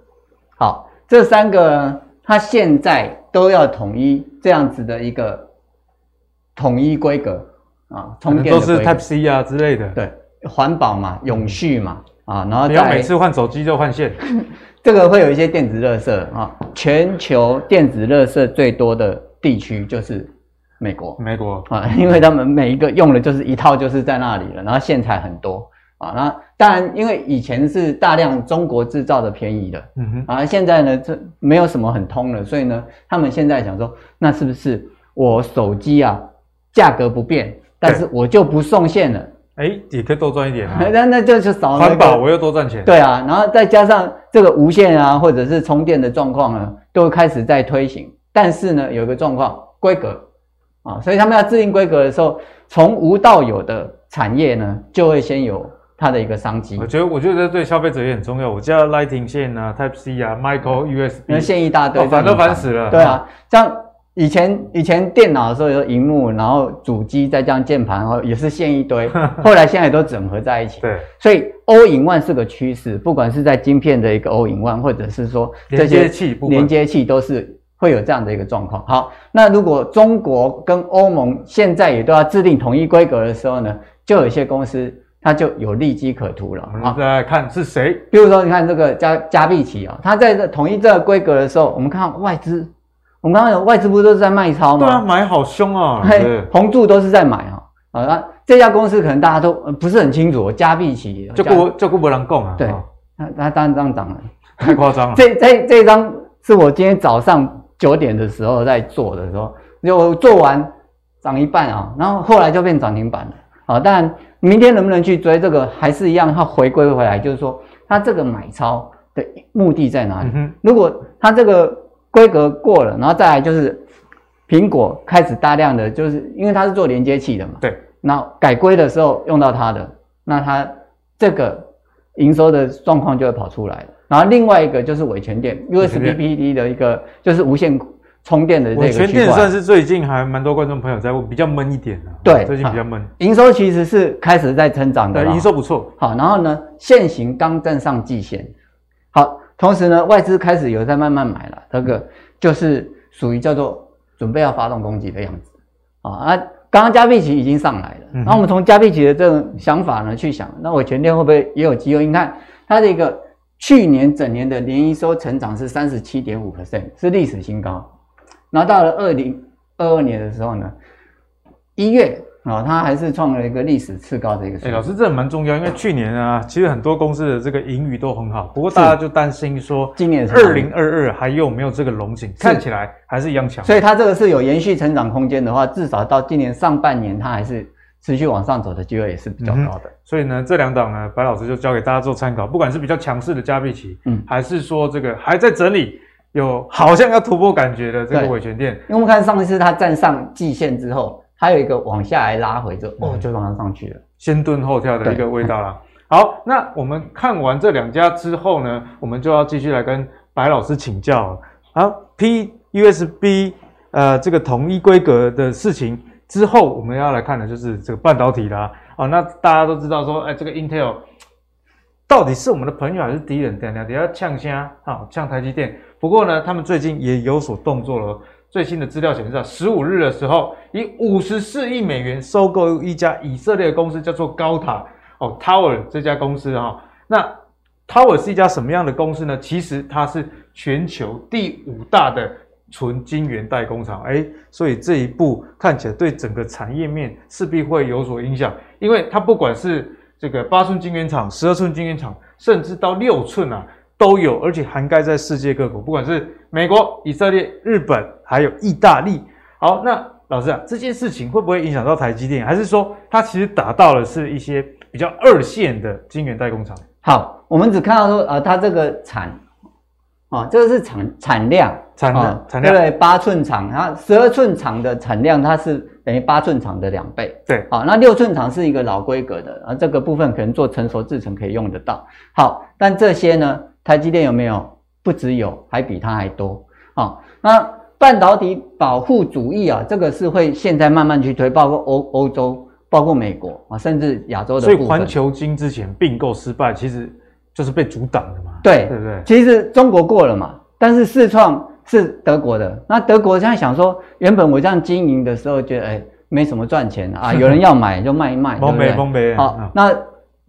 好，这三个呢，它现在都要统一这样子的一个统一规格啊，充电都是 Type C 啊之类的。对，环保嘛，永续嘛，啊，然后不要每次换手机就换线，这个会有一些电子垃圾啊。全球电子垃圾最多的地区就是。美国，美国啊，因为他们每一个用的就是一套，就是在那里了，然后线材很多啊。那当然，因为以前是大量中国制造的便宜的，嗯哼，啊，现在呢，这没有什么很通了，所以呢，他们现在想说，那是不是我手机啊，价格不变，但是我就不送线了？哎，也可以多赚一点啊。那那就是少环保，我又多赚钱。对啊，然后再加上这个无线啊，或者是充电的状况呢，都开始在推行。但是呢，有一个状况，规格。啊，所以他们要制定规格的时候，从无到有的产业呢，就会先有它的一个商机。我觉得，我觉得这对消费者也很重要。我家 Lighting 线啊，Type C 啊，Micro USB，那线一大堆，烦都烦死了。对啊，像以前以前电脑的时候有荧幕，然后主机再这样键盘，然后也是线一堆。后来现在都整合在一起。对，所以 All in One 是个趋势，不管是在晶片的一个 All in One，或者是说这些连接器，连接器都是。会有这样的一个状况。好，那如果中国跟欧盟现在也都要制定统一规格的时候呢，就有一些公司它就有利基可图了。我们再来看是谁，比如说你看这个加加必奇啊，它在这统一这个规格的时候，我们看外资，我们刚刚有外资不都是在卖超吗？对啊，买好凶啊，红柱都是在买啊。好，那这家公司可能大家都不是很清楚，加必奇就顾就顾不能讲啊。对，那它当然这样涨了，太夸张了。这这这张是我今天早上九点的时候在做的时候，就做完。涨一半啊，然后后来就变涨停板了啊。当然，明天能不能去追这个还是一样，它回归回来，就是说它这个买超的目的在哪里？嗯、如果它这个规格过了，然后再来就是苹果开始大量的，就是因为它是做连接器的嘛，对，那改规的时候用到它的，那它这个营收的状况就会跑出来了。然后另外一个就是伟诠电 USB PD 的一个就是无线。充电的这个，全电算是最近还蛮多观众朋友在问，比较闷一点的。对，最近比较闷。营收其实是开始在成长的，对，营收不错。好，然后呢，线型刚站上季线。好，同时呢，外资开始有在慢慢买了，这个就是属于叫做准备要发动攻击的样子。啊，刚刚加必奇已经上来了，那、嗯、我们从加必奇的这种想法呢去想，那伟诠电会不会也有机会？你看它的一个去年整年的年营收成长是三十七点五 percent，是历史新高。然后到了二零二二年的时候呢，一月啊，它还是创了一个历史次高的一个。哎，老师，这蛮重要，因为去年啊，其实很多公司的这个盈余都很好，不过大家就担心说，今年二零二二还有没有这个龙井？看起来还是一样强。所以它这个是有延续成长空间的话，至少到今年上半年，它还是持续往上走的机会也是比较高的。嗯、所以呢，这两档呢，白老师就交给大家做参考，不管是比较强势的加必奇，嗯，还是说这个还在整理。有好像要突破感觉的这个伟诠电，因为我们看上一次它站上季线之后，它有一个往下来拉回，就哦就往上上去了，先蹲后跳的一个味道啦。好，那我们看完这两家之后呢，我们就要继续来跟白老师请教了。好，P USB 呃这个统一规格的事情之后，我们要来看的就是这个半导体啦。哦，那大家都知道说，哎，这个 Intel 到底是我们的朋友还是敌人？等下等下呛声，好呛台积电。不过呢，他们最近也有所动作了。最新的资料显示，十五日的时候，以五十四亿美元收购一家以色列公司，叫做高塔哦，Tower 这家公司哈。那 Tower 是一家什么样的公司呢？其实它是全球第五大的纯晶圆代工厂。诶，所以这一步看起来对整个产业面势必会有所影响，因为它不管是这个八寸晶圆厂、十二寸晶圆厂，甚至到六寸啊。都有，而且涵盖在世界各国，不管是美国、以色列、日本，还有意大利。好，那老师啊，这件事情会不会影响到台积电？还是说它其实打到了是一些比较二线的晶圆代工厂？好，我们只看到说，呃，它这个产，啊，这个是产产量，产量，啊、产量，对，八寸厂，然后十二寸厂的产量，它是等于八寸厂的两倍。对，好，那六寸厂是一个老规格的，啊，这个部分可能做成熟制程可以用得到。好，但这些呢？台积电有没有？不只有，还比它还多啊！那半导体保护主义啊，这个是会现在慢慢去推，包括欧欧洲，包括美国啊，甚至亚洲的。所以环球金之前并购失败，其实就是被阻挡的嘛。对，对不对？其实中国过了嘛，但是世创是德国的。那德国现在想说，原本我这样经营的时候，觉得哎，没什么赚钱啊，有人要买就卖一卖，对不对？好，那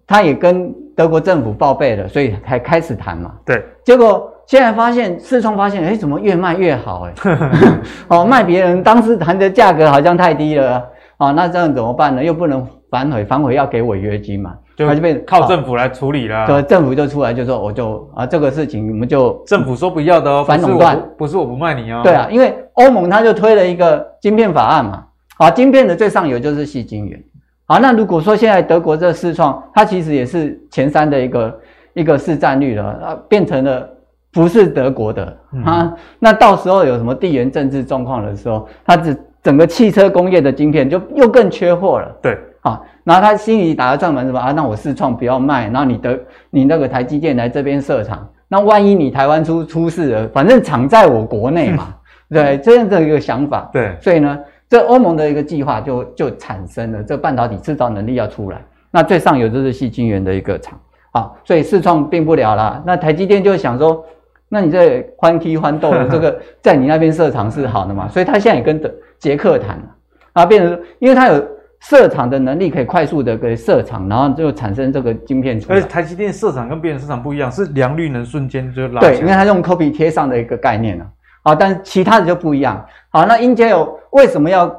他也跟。德国政府报备了，所以才开始谈嘛。对，结果现在发现，世创发现，哎，怎么越卖越好？哎，哦，卖别人当时谈的价格好像太低了，哦，那这样怎么办呢？又不能反悔，反悔要给违约金嘛，就就被靠政府来处理了。对，政府就出来就说，我就啊，这个事情我们就政府说不要的哦，反垄断，不是我不卖你哦。对啊，因为欧盟它就推了一个晶片法案嘛，啊，晶片的最上游就是矽晶圆。好，那如果说现在德国这四创，它其实也是前三的一个一个市占率了，啊，变成了不是德国的啊，嗯、那到时候有什么地缘政治状况的时候，它整整个汽车工业的晶片就又更缺货了。对，好，然后他心里打个转门什么啊？那我四创不要卖，然后你的你那个台积电来这边设厂，那万一你台湾出出事了，反正厂在我国内嘛，嗯、对，这样的一个想法。对，所以呢。这欧盟的一个计划就就产生了，这半导体制造能力要出来，那最上游就是细晶圆的一个厂，啊，所以四创并不了了。那台积电就想说，那你这欢踢欢斗的 这个在你那边设厂是好的嘛？所以他现在也跟德捷克谈了，啊，变成因为他有设厂的能力可以快速的给设厂，然后就产生这个晶片出来。而且台积电设厂跟别人设厂不一样，是良率能瞬间就拉。对，因为它用 copy 贴上的一个概念啊。好，但是其他的就不一样。好，那 Intel 为什么要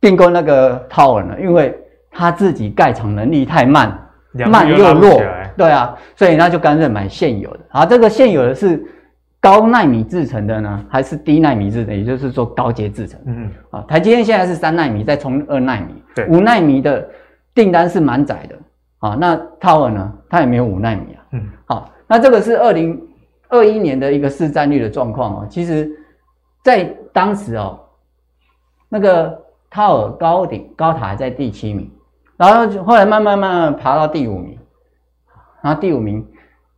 并购那个 Tower 呢？因为他自己盖厂能力太慢，慢又弱。对啊，所以他就干脆买现有的。好，这个现有的是高纳米制成的呢，还是低纳米制的？也就是说高阶制成。嗯嗯。啊，台积电现在是三纳米，再冲二纳米。对。五纳米的订单是蛮窄的。啊，那 Tower 呢？它也没有五纳米啊。嗯。好，那这个是二零二一年的一个市占率的状况哦。其实。在当时哦，那个塔尔高顶高塔还在第七名，然后后来慢慢慢慢爬到第五名，然后第五名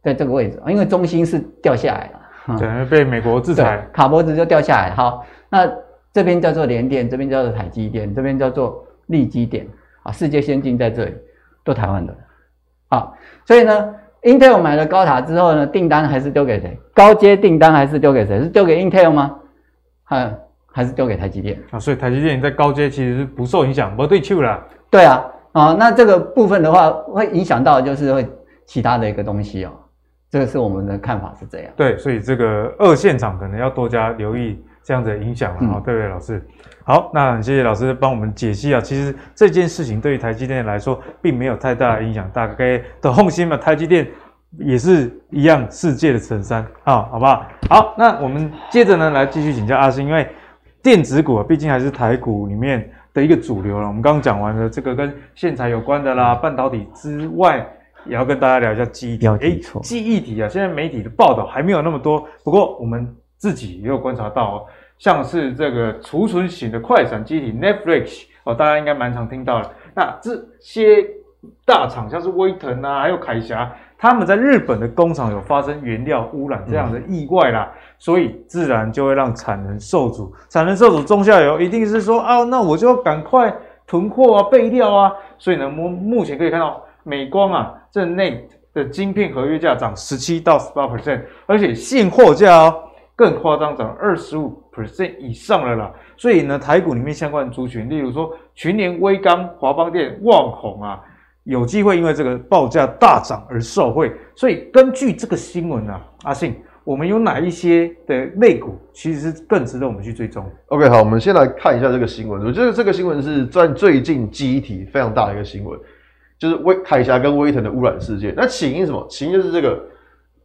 在这个位置，因为中心是掉下来了，对，被美国制裁，卡脖子就掉下来。好，那这边叫做联电，这边叫做台积电，这边叫做力积电啊，世界先进在这里，都台湾的。好，所以呢，Intel 买了高塔之后呢，订单还是丢给谁？高阶订单还是丢给谁？是丢给 Intel 吗？嗯，还是丢给台积电啊，所以台积电在高阶其实是不受影响，不对称了。对啊，啊，那这个部分的话，会影响到就是会其他的一个东西哦。这个是我们的看法是这样。对，所以这个二线厂可能要多加留意这样子的影响了啊，对不对，老师？好，那很谢谢老师帮我们解析啊。其实这件事情对于台积电来说，并没有太大的影响，大概的放心嘛，台积电。也是一样世界的成三啊，好不好？好，那我们接着呢来继续请教阿星，因为电子股啊，毕竟还是台股里面的一个主流了。我们刚刚讲完了这个跟线材有关的啦，半导体之外，也要跟大家聊一下记忆体。诶，记忆体啊，现在媒体的报道还没有那么多，不过我们自己也有观察到哦，像是这个储存型的快闪记忆体 Netflix 哦，大家应该蛮常听到的。那这些大厂像是威腾啊，还有凯霞。他们在日本的工厂有发生原料污染这样的意外啦，嗯、所以自然就会让产能受阻。产能受阻，中下游一定是说啊，那我就要赶快囤货啊，备料啊。所以呢，目目前可以看到，美光啊，这内的晶片合约价涨十七到十八 percent，而且现货价哦更夸张，涨二十五 percent 以上了啦。所以呢，台股里面相关的族群，例如说群联、威刚、华邦电、旺宏啊。有机会因为这个报价大涨而受惠，所以根据这个新闻啊，阿信，我们有哪一些的类股其实是更值得我们去追踪？OK，好，我们先来看一下这个新闻。我觉得这个新闻是在最近记忆体非常大的一个新闻，就是威海峡跟威腾的污染事件。那起因什么？起因就是这个。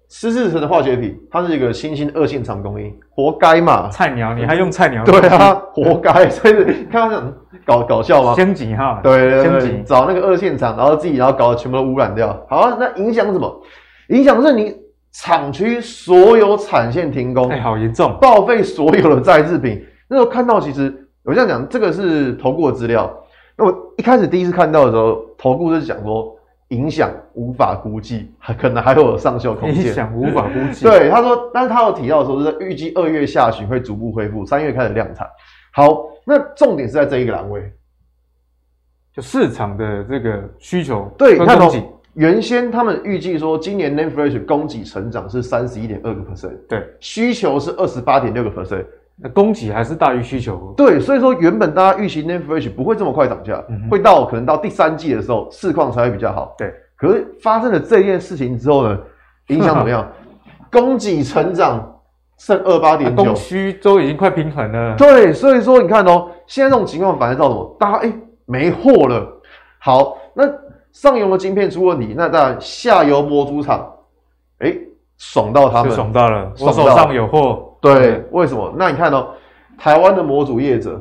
湿制成的化学品，它是一个新兴二线厂供应，活该嘛？菜鸟，你还用菜鸟？对啊，活该！所以看到这种搞搞笑吗？升级哈，对对对，升级找那个二线厂，然后自己然后搞得全部都污染掉。好啊，那影响什么？影响是你厂区所有产线停工，哎，好严重，报废所有的在制品。那时候看到，其实我这样讲，这个是投过的资料。那我一开始第一次看到的时候，投顾是讲说。影响无法估计，还可能还有上修空间。影响无法估计。对，他说，但是他有提到说，是预计二月下旬会逐步恢复，三月开始量产。好，那重点是在这一个栏位，就市场的这个需求。对，看哦，原先他们预计说，今年 NAND Flash 供给成长是三十一点二个 percent，对，需求是二十八点六个 percent。那供给还是大于需求，对，所以说原本大家预期 Flash 不会这么快涨价，嗯、会到可能到第三季的时候市况才会比较好。对，可是发生了这件事情之后呢，影响怎么样？供给成长剩二八点九，供需都已经快平衡了。对，所以说你看哦，现在这种情况反映到什么？大家哎没货了。好，那上游的晶片出问题，那当然下游模组厂哎爽到他们，爽到了，我手上有货。对，为什么？那你看哦，台湾的模组业者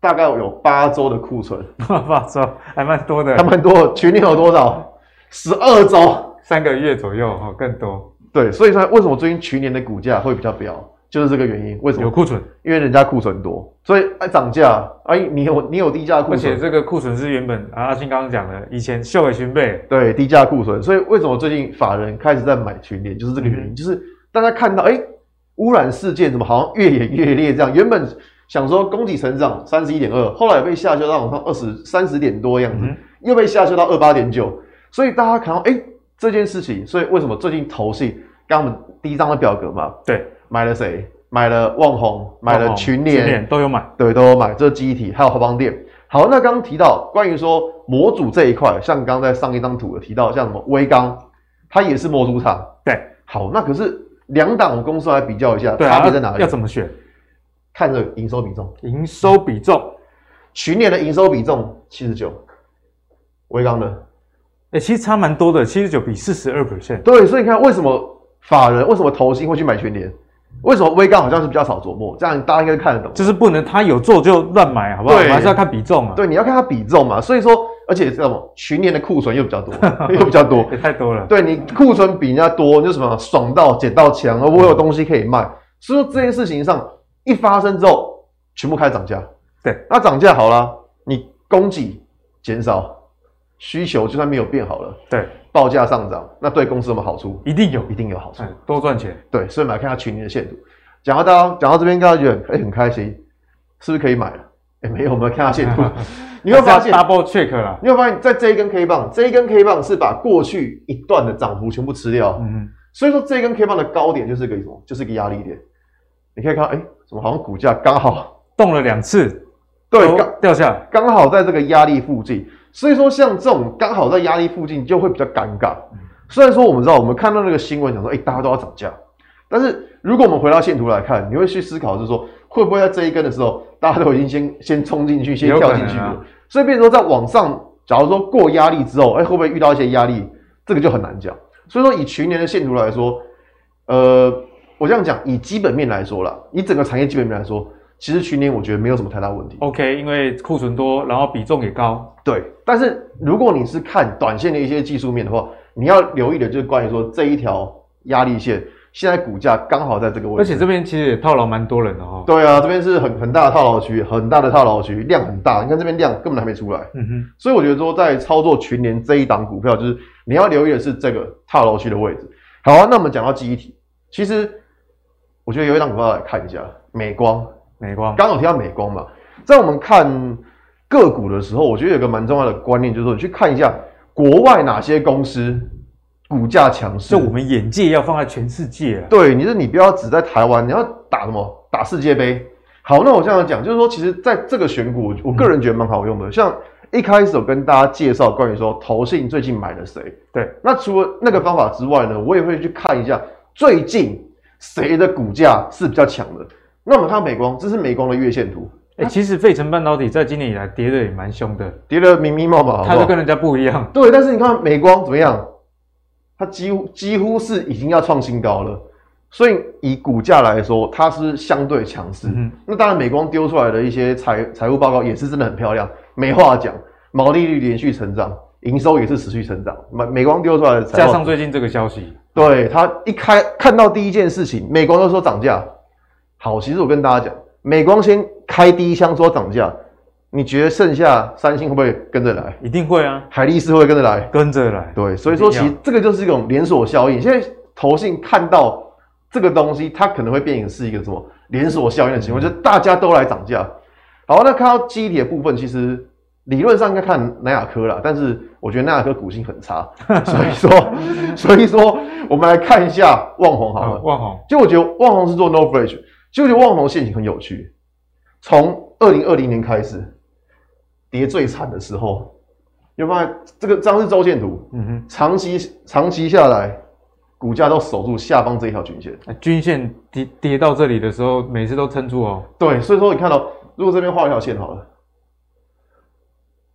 大概有八周的库存，八周还蛮多的，还蛮多。群联有多少？十二周，三个月左右哈，更多。对，所以说为什么最近群联的股价会比较飙，就是这个原因。为什么？有库存，因为人家库存多，所以哎涨价，哎你有你有低价库存，而且这个库存是原本阿信刚刚讲的，以前秀给群贝，对低价库存，所以为什么最近法人开始在买群联，就是这个原因，嗯、就是大家看到哎。污染事件怎么好像越演越烈？这样原本想说供给成长三十一点二，后来被下修到二十三十点多样子，嗯、又被下修到二八点九，所以大家看到哎这件事情，所以为什么最近投信刚我们第一张的表格嘛？对，买了谁？买了旺宏，买了群联，都有买，对，都有买。这是记忆体，还有华邦电。好，那刚刚提到关于说模组这一块，像刚刚在上一张图有提到，像什么微刚，它也是模组厂。对，好，那可是两档公司来比较一下，差别在哪里？要怎么选？看这个营收比重，营收比重，去年的营收比重七十九，威刚的，哎、欸，其实差蛮多的，七十九比四十二 percent。对，所以你看为什么法人为什么投信会去买全年？为什么威刚好像是比较少琢磨？这样大家应该看得懂。就是不能他有做就乱买，好不好？对，还是要看比重啊。对，你要看它比重嘛。所以说，而且什么群年的库存又比较多，又比较多，也太多了。对，你库存比人家多，你就什么爽到捡到枪，而我有东西可以卖。所以说这件事情上一发生之后，全部开始涨价。对，那涨价好了，你供给减少，需求就算没有变好了。对。报价上涨，那对公司有什么好处？一定有，一定有好处，多赚钱。对，所以我们来看下群年的线图。讲到大家讲到这边，大家觉得哎、欸、很开心，是不是可以买了？哎、欸，没有，我们来看下线图。你会发现 double check 了。你会发现在这一根 K 棒，这一根 K 棒是把过去一段的涨幅全部吃掉。嗯嗯。所以说这一根 K 棒的高点就是个什么？就是个压力点。你可以看，哎、欸，怎么好像股价刚好动了两次？对，刚掉下来，刚好在这个压力附近。所以说像这种刚好在压力附近，就会比较尴尬。虽然说我们知道，我们看到那个新闻，想说，哎、欸，大家都要涨价。但是如果我们回到线图来看，你会去思考，就是说，会不会在这一根的时候，大家都已经先先冲进去，先跳进去了？啊、所以变成说，在往上，假如说过压力之后，哎、欸，会不会遇到一些压力？这个就很难讲。所以说，以去年的线图来说，呃，我这样讲，以基本面来说啦，以整个产业基本面来说，其实去年我觉得没有什么太大问题。OK，因为库存多，然后比重也高。对，但是如果你是看短线的一些技术面的话，你要留意的就是关于说这一条压力线，现在股价刚好在这个位置，而且这边其实也套牢蛮多人的哈。对啊，这边是很很大的套牢区，很大的套牢区，量很大。你看这边量根本还没出来。嗯哼。所以我觉得说，在操作群联这一档股票，就是你要留意的是这个套牢区的位置。好啊，那我们讲到记忆体，其实我觉得有一档股票来看一下，美光。美光刚有提到美光嘛，在我们看个股的时候，我觉得有个蛮重要的观念，就是说你去看一下。国外哪些公司股价强势？就我们眼界要放在全世界啊。对，你是你不要只在台湾，你要打什么？打世界杯。好，那我这样讲，就是说，其实在这个选股，我个人觉得蛮好用的。嗯、像一开始我跟大家介绍关于说投信最近买了谁？对。那除了那个方法之外呢，我也会去看一下最近谁的股价是比较强的。那我们看美光，这是美光的月线图。哎、欸，其实费城半导体在今年以来跌的也蛮凶的，跌的密密麻麻，它就跟人家不一样。对，但是你看美光怎么样？它几乎几乎是已经要创新高了，所以以股价来说，它是相对强势。嗯、那当然，美光丢出来的一些财财务报告也是真的很漂亮，没话讲，毛利率连续成长，营收也是持续成长。美美光丢出来的加上最近这个消息，对，它一开看到第一件事情，美光都说涨价。好，其实我跟大家讲。美光先开第一枪说涨价，你觉得剩下三星会不会跟着来？一定会啊！海力士会，跟着来，跟着来。对，所以说其实这个就是一种连锁效应。现在投信看到这个东西，它可能会变成是一个什么连锁效应的情况，嗯、就是大家都来涨价。好，那看到记忆体的部分，其实理论上应该看南亚科啦，但是我觉得南亚科股性很差，所以说，所以说我们来看一下旺宏好了。旺宏，就我觉得旺宏是做 No Bridge，就。我觉得旺宏现形很有趣，从二零二零年开始跌最惨的时候，有发现这个这张是周线图，嗯哼，长期长期下来，股价都守住下方这一条均线，均线跌跌到这里的时候，每次都撑住哦。对，所以说你看到，如果这边画一条线好了，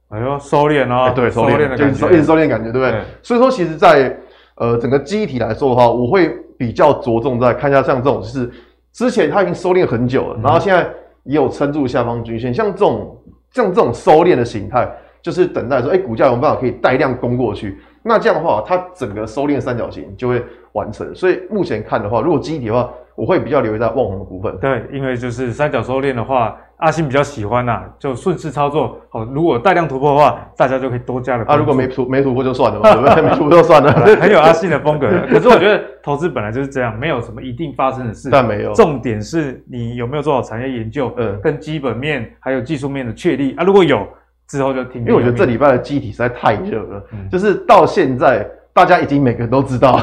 哎呦，收敛哦，对，收敛的感觉，一直收敛感觉，对不对？对，所以说，其实在呃整个记忆体来说的话，我会比较着重在看一下像这种就是。之前它已经收敛很久了，然后现在也有撑住下方均线，像这种像这种收敛的形态，就是等待说，哎，股价有没有办法可以带量攻过去？那这样的话，它整个收敛三角形就会完成。所以目前看的话，如果基底的话，我会比较留意在旺宏的部分。对，因为就是三角收敛的话。阿信比较喜欢呐、啊，就顺势操作。好，如果大量突破的话，大家就可以多加了。啊，如果没突没突破就算了嘛，对不对？没突破就算了，很有阿信的风格。可是我觉得投资本来就是这样，没有什么一定发生的事。但没有，重点是你有没有做好产业研究，嗯，跟基本面还有技术面的确立啊。如果有，之后就听。因为我觉得这礼拜的记忆体实在太热了，嗯、就是到现在大家已经每个人都知道，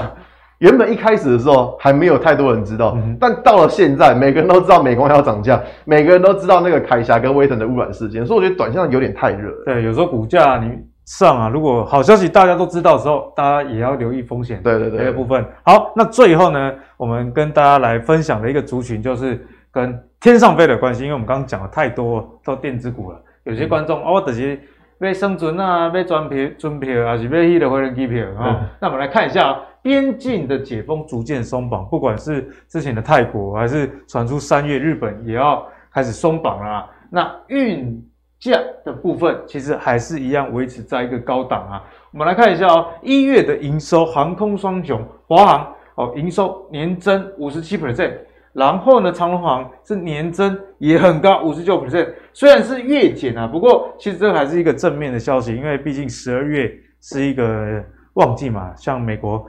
原本一开始的时候还没有太多人知道，嗯、但到了现在，每个人都知道美光要涨价，每个人都知道那个凯霞跟威腾的污染事件，所以我觉得短线上有点太热。对，有时候股价你上啊，如果好消息大家都知道的时候，大家也要留意风险。对对对，这个部分。好，那最后呢，我们跟大家来分享的一个族群就是跟天上飞的关系，因为我们刚刚讲了太多都电子股了，有些观众、嗯、哦，这些。要生存啊，要转票、转票，还是要去的飞人机票啊？嗯、那我们来看一下啊边境的解封逐渐松绑，不管是之前的泰国，还是传出三月日本也要开始松绑了。那运价的部分其实还是一样维持在一个高档啊。我们来看一下哦，一月的营收，航空双雄华航哦，营收年增五十七 percent。然后呢，长荣航是年增也很高，五十九 percent。虽然是月减啊，不过其实这个还是一个正面的消息，因为毕竟十二月是一个旺季嘛，像美国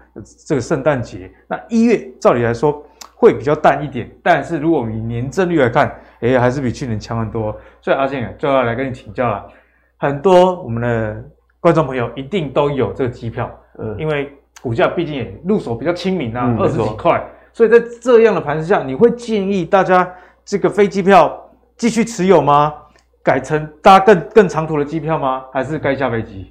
这个圣诞节，那一月照理来说会比较淡一点。但是如果以年增率来看，诶，还是比去年强很多。所以阿信就要来跟你请教了，很多我们的观众朋友一定都有这个机票，呃，因为股价毕竟也入手比较亲民啊，二十几块。所以在这样的盘势下，你会建议大家这个飞机票继续持有吗？改成搭更更长途的机票吗？还是该下飞机？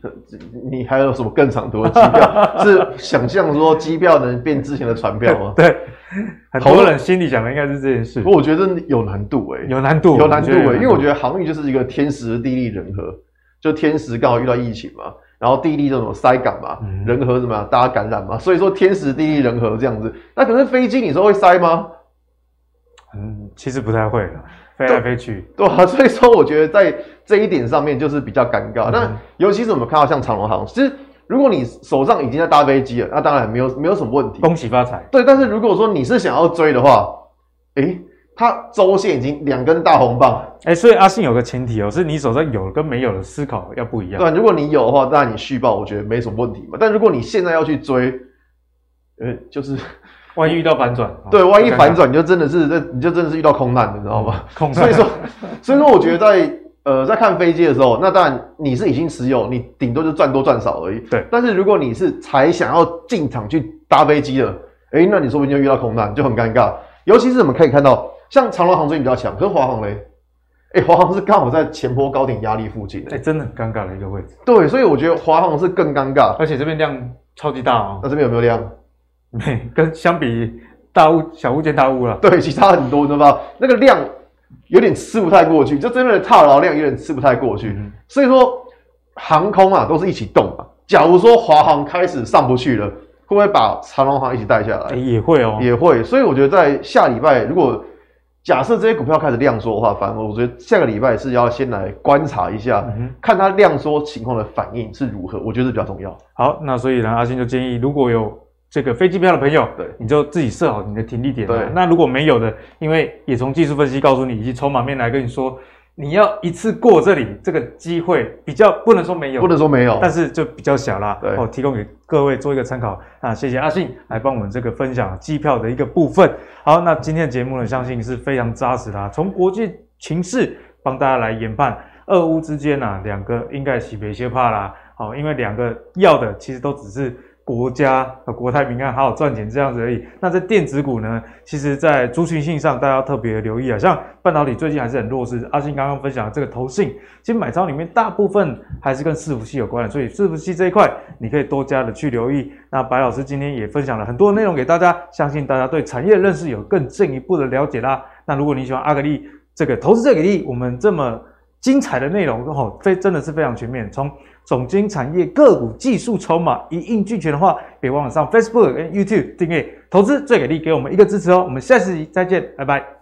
你还有什么更长途的机票？是想象说机票能变之前的船票吗？对，很多人心里想的应该是这件事。不过我觉得有难度诶、欸，有难度，有难度诶、欸，因为我觉得航运就是一个天时地利人和，就天时刚好遇到疫情嘛。然后地利这种塞港嘛，嗯、人和什么大家感染嘛，所以说天时地利人和这样子。那可是飞机，你说会塞吗？嗯，其实不太会，飞来飞去。对啊，所以说我觉得在这一点上面就是比较尴尬。那、嗯、尤其是我们看到像长隆航，其实如果你手上已经在搭飞机了，那当然没有没有什么问题，恭喜发财。对，但是如果说你是想要追的话，诶它周线已经两根大红棒，哎、欸，所以阿信有个前提哦，是你手上有跟没有的思考要不一样。对，如果你有的话，当然你续报，我觉得没什么问题嘛。但如果你现在要去追，呃，就是万一遇到反转，对，万一反转，你就真的是，你就真的是遇到空难，你知道吗？空难。所以说，所以说，我觉得在呃，在看飞机的时候，那当然你是已经持有，你顶多就赚多赚少而已。对。但是如果你是才想要进场去搭飞机的，哎、欸，那你说不定就遇到空难，就很尴尬。尤其是我们可以看到。像长荣航最近比较强，可是华航嘞，哎、欸，华航是刚好在前坡高点压力附近，哎、欸，真的很尴尬的一个位置。对，所以我觉得华航是更尴尬，而且这边量超级大哦。那这边有没有量？没，跟相比大物小巫见大巫了。对，其他很多，你知道吧？那个量有点吃不太过去，就这边的套牢量有点吃不太过去。嗯、所以说航空啊都是一起动啊。假如说华航开始上不去了，会不会把长龙航一起带下来？欸、也会哦，也会。所以我觉得在下礼拜如果假设这些股票开始量缩的话，反而我觉得下个礼拜是要先来观察一下，嗯、看它量缩情况的反应是如何，我觉得是比较重要。好，那所以呢，阿信就建议，如果有这个飞机票的朋友，对，你就自己设好你的停利点。对，那如果没有的，因为也从技术分析告诉你，以及筹码面来跟你说。你要一次过这里，这个机会比较不能说没有，不能说没有，但是就比较小啦。对，哦，提供给各位做一个参考。啊谢谢阿信来帮我们这个分享机票的一个部分。好，那今天的节目呢，相信是非常扎实的啊。从国际情势帮大家来研判，俄乌之间啊，两个应该是别些怕啦。好，因为两个要的其实都只是。国家和国泰民安，好好赚钱这样子而已。那在电子股呢？其实，在族群性上，大家特别留意啊。像半导体最近还是很弱势。阿信刚刚分享的这个投信，其实买超里面大部分还是跟伺服器有关的，所以伺服器这一块你可以多加的去留意。那白老师今天也分享了很多内容给大家，相信大家对产业认识有更进一步的了解啦。那如果你喜欢阿格力这个投资最给力，我们这么精彩的内容哦，非真的是非常全面，从。总经产业个股技术筹码一应俱全的话，别忘了上 Facebook 跟 YouTube 订阅，投资最给力，给我们一个支持哦。我们下期再见，拜拜。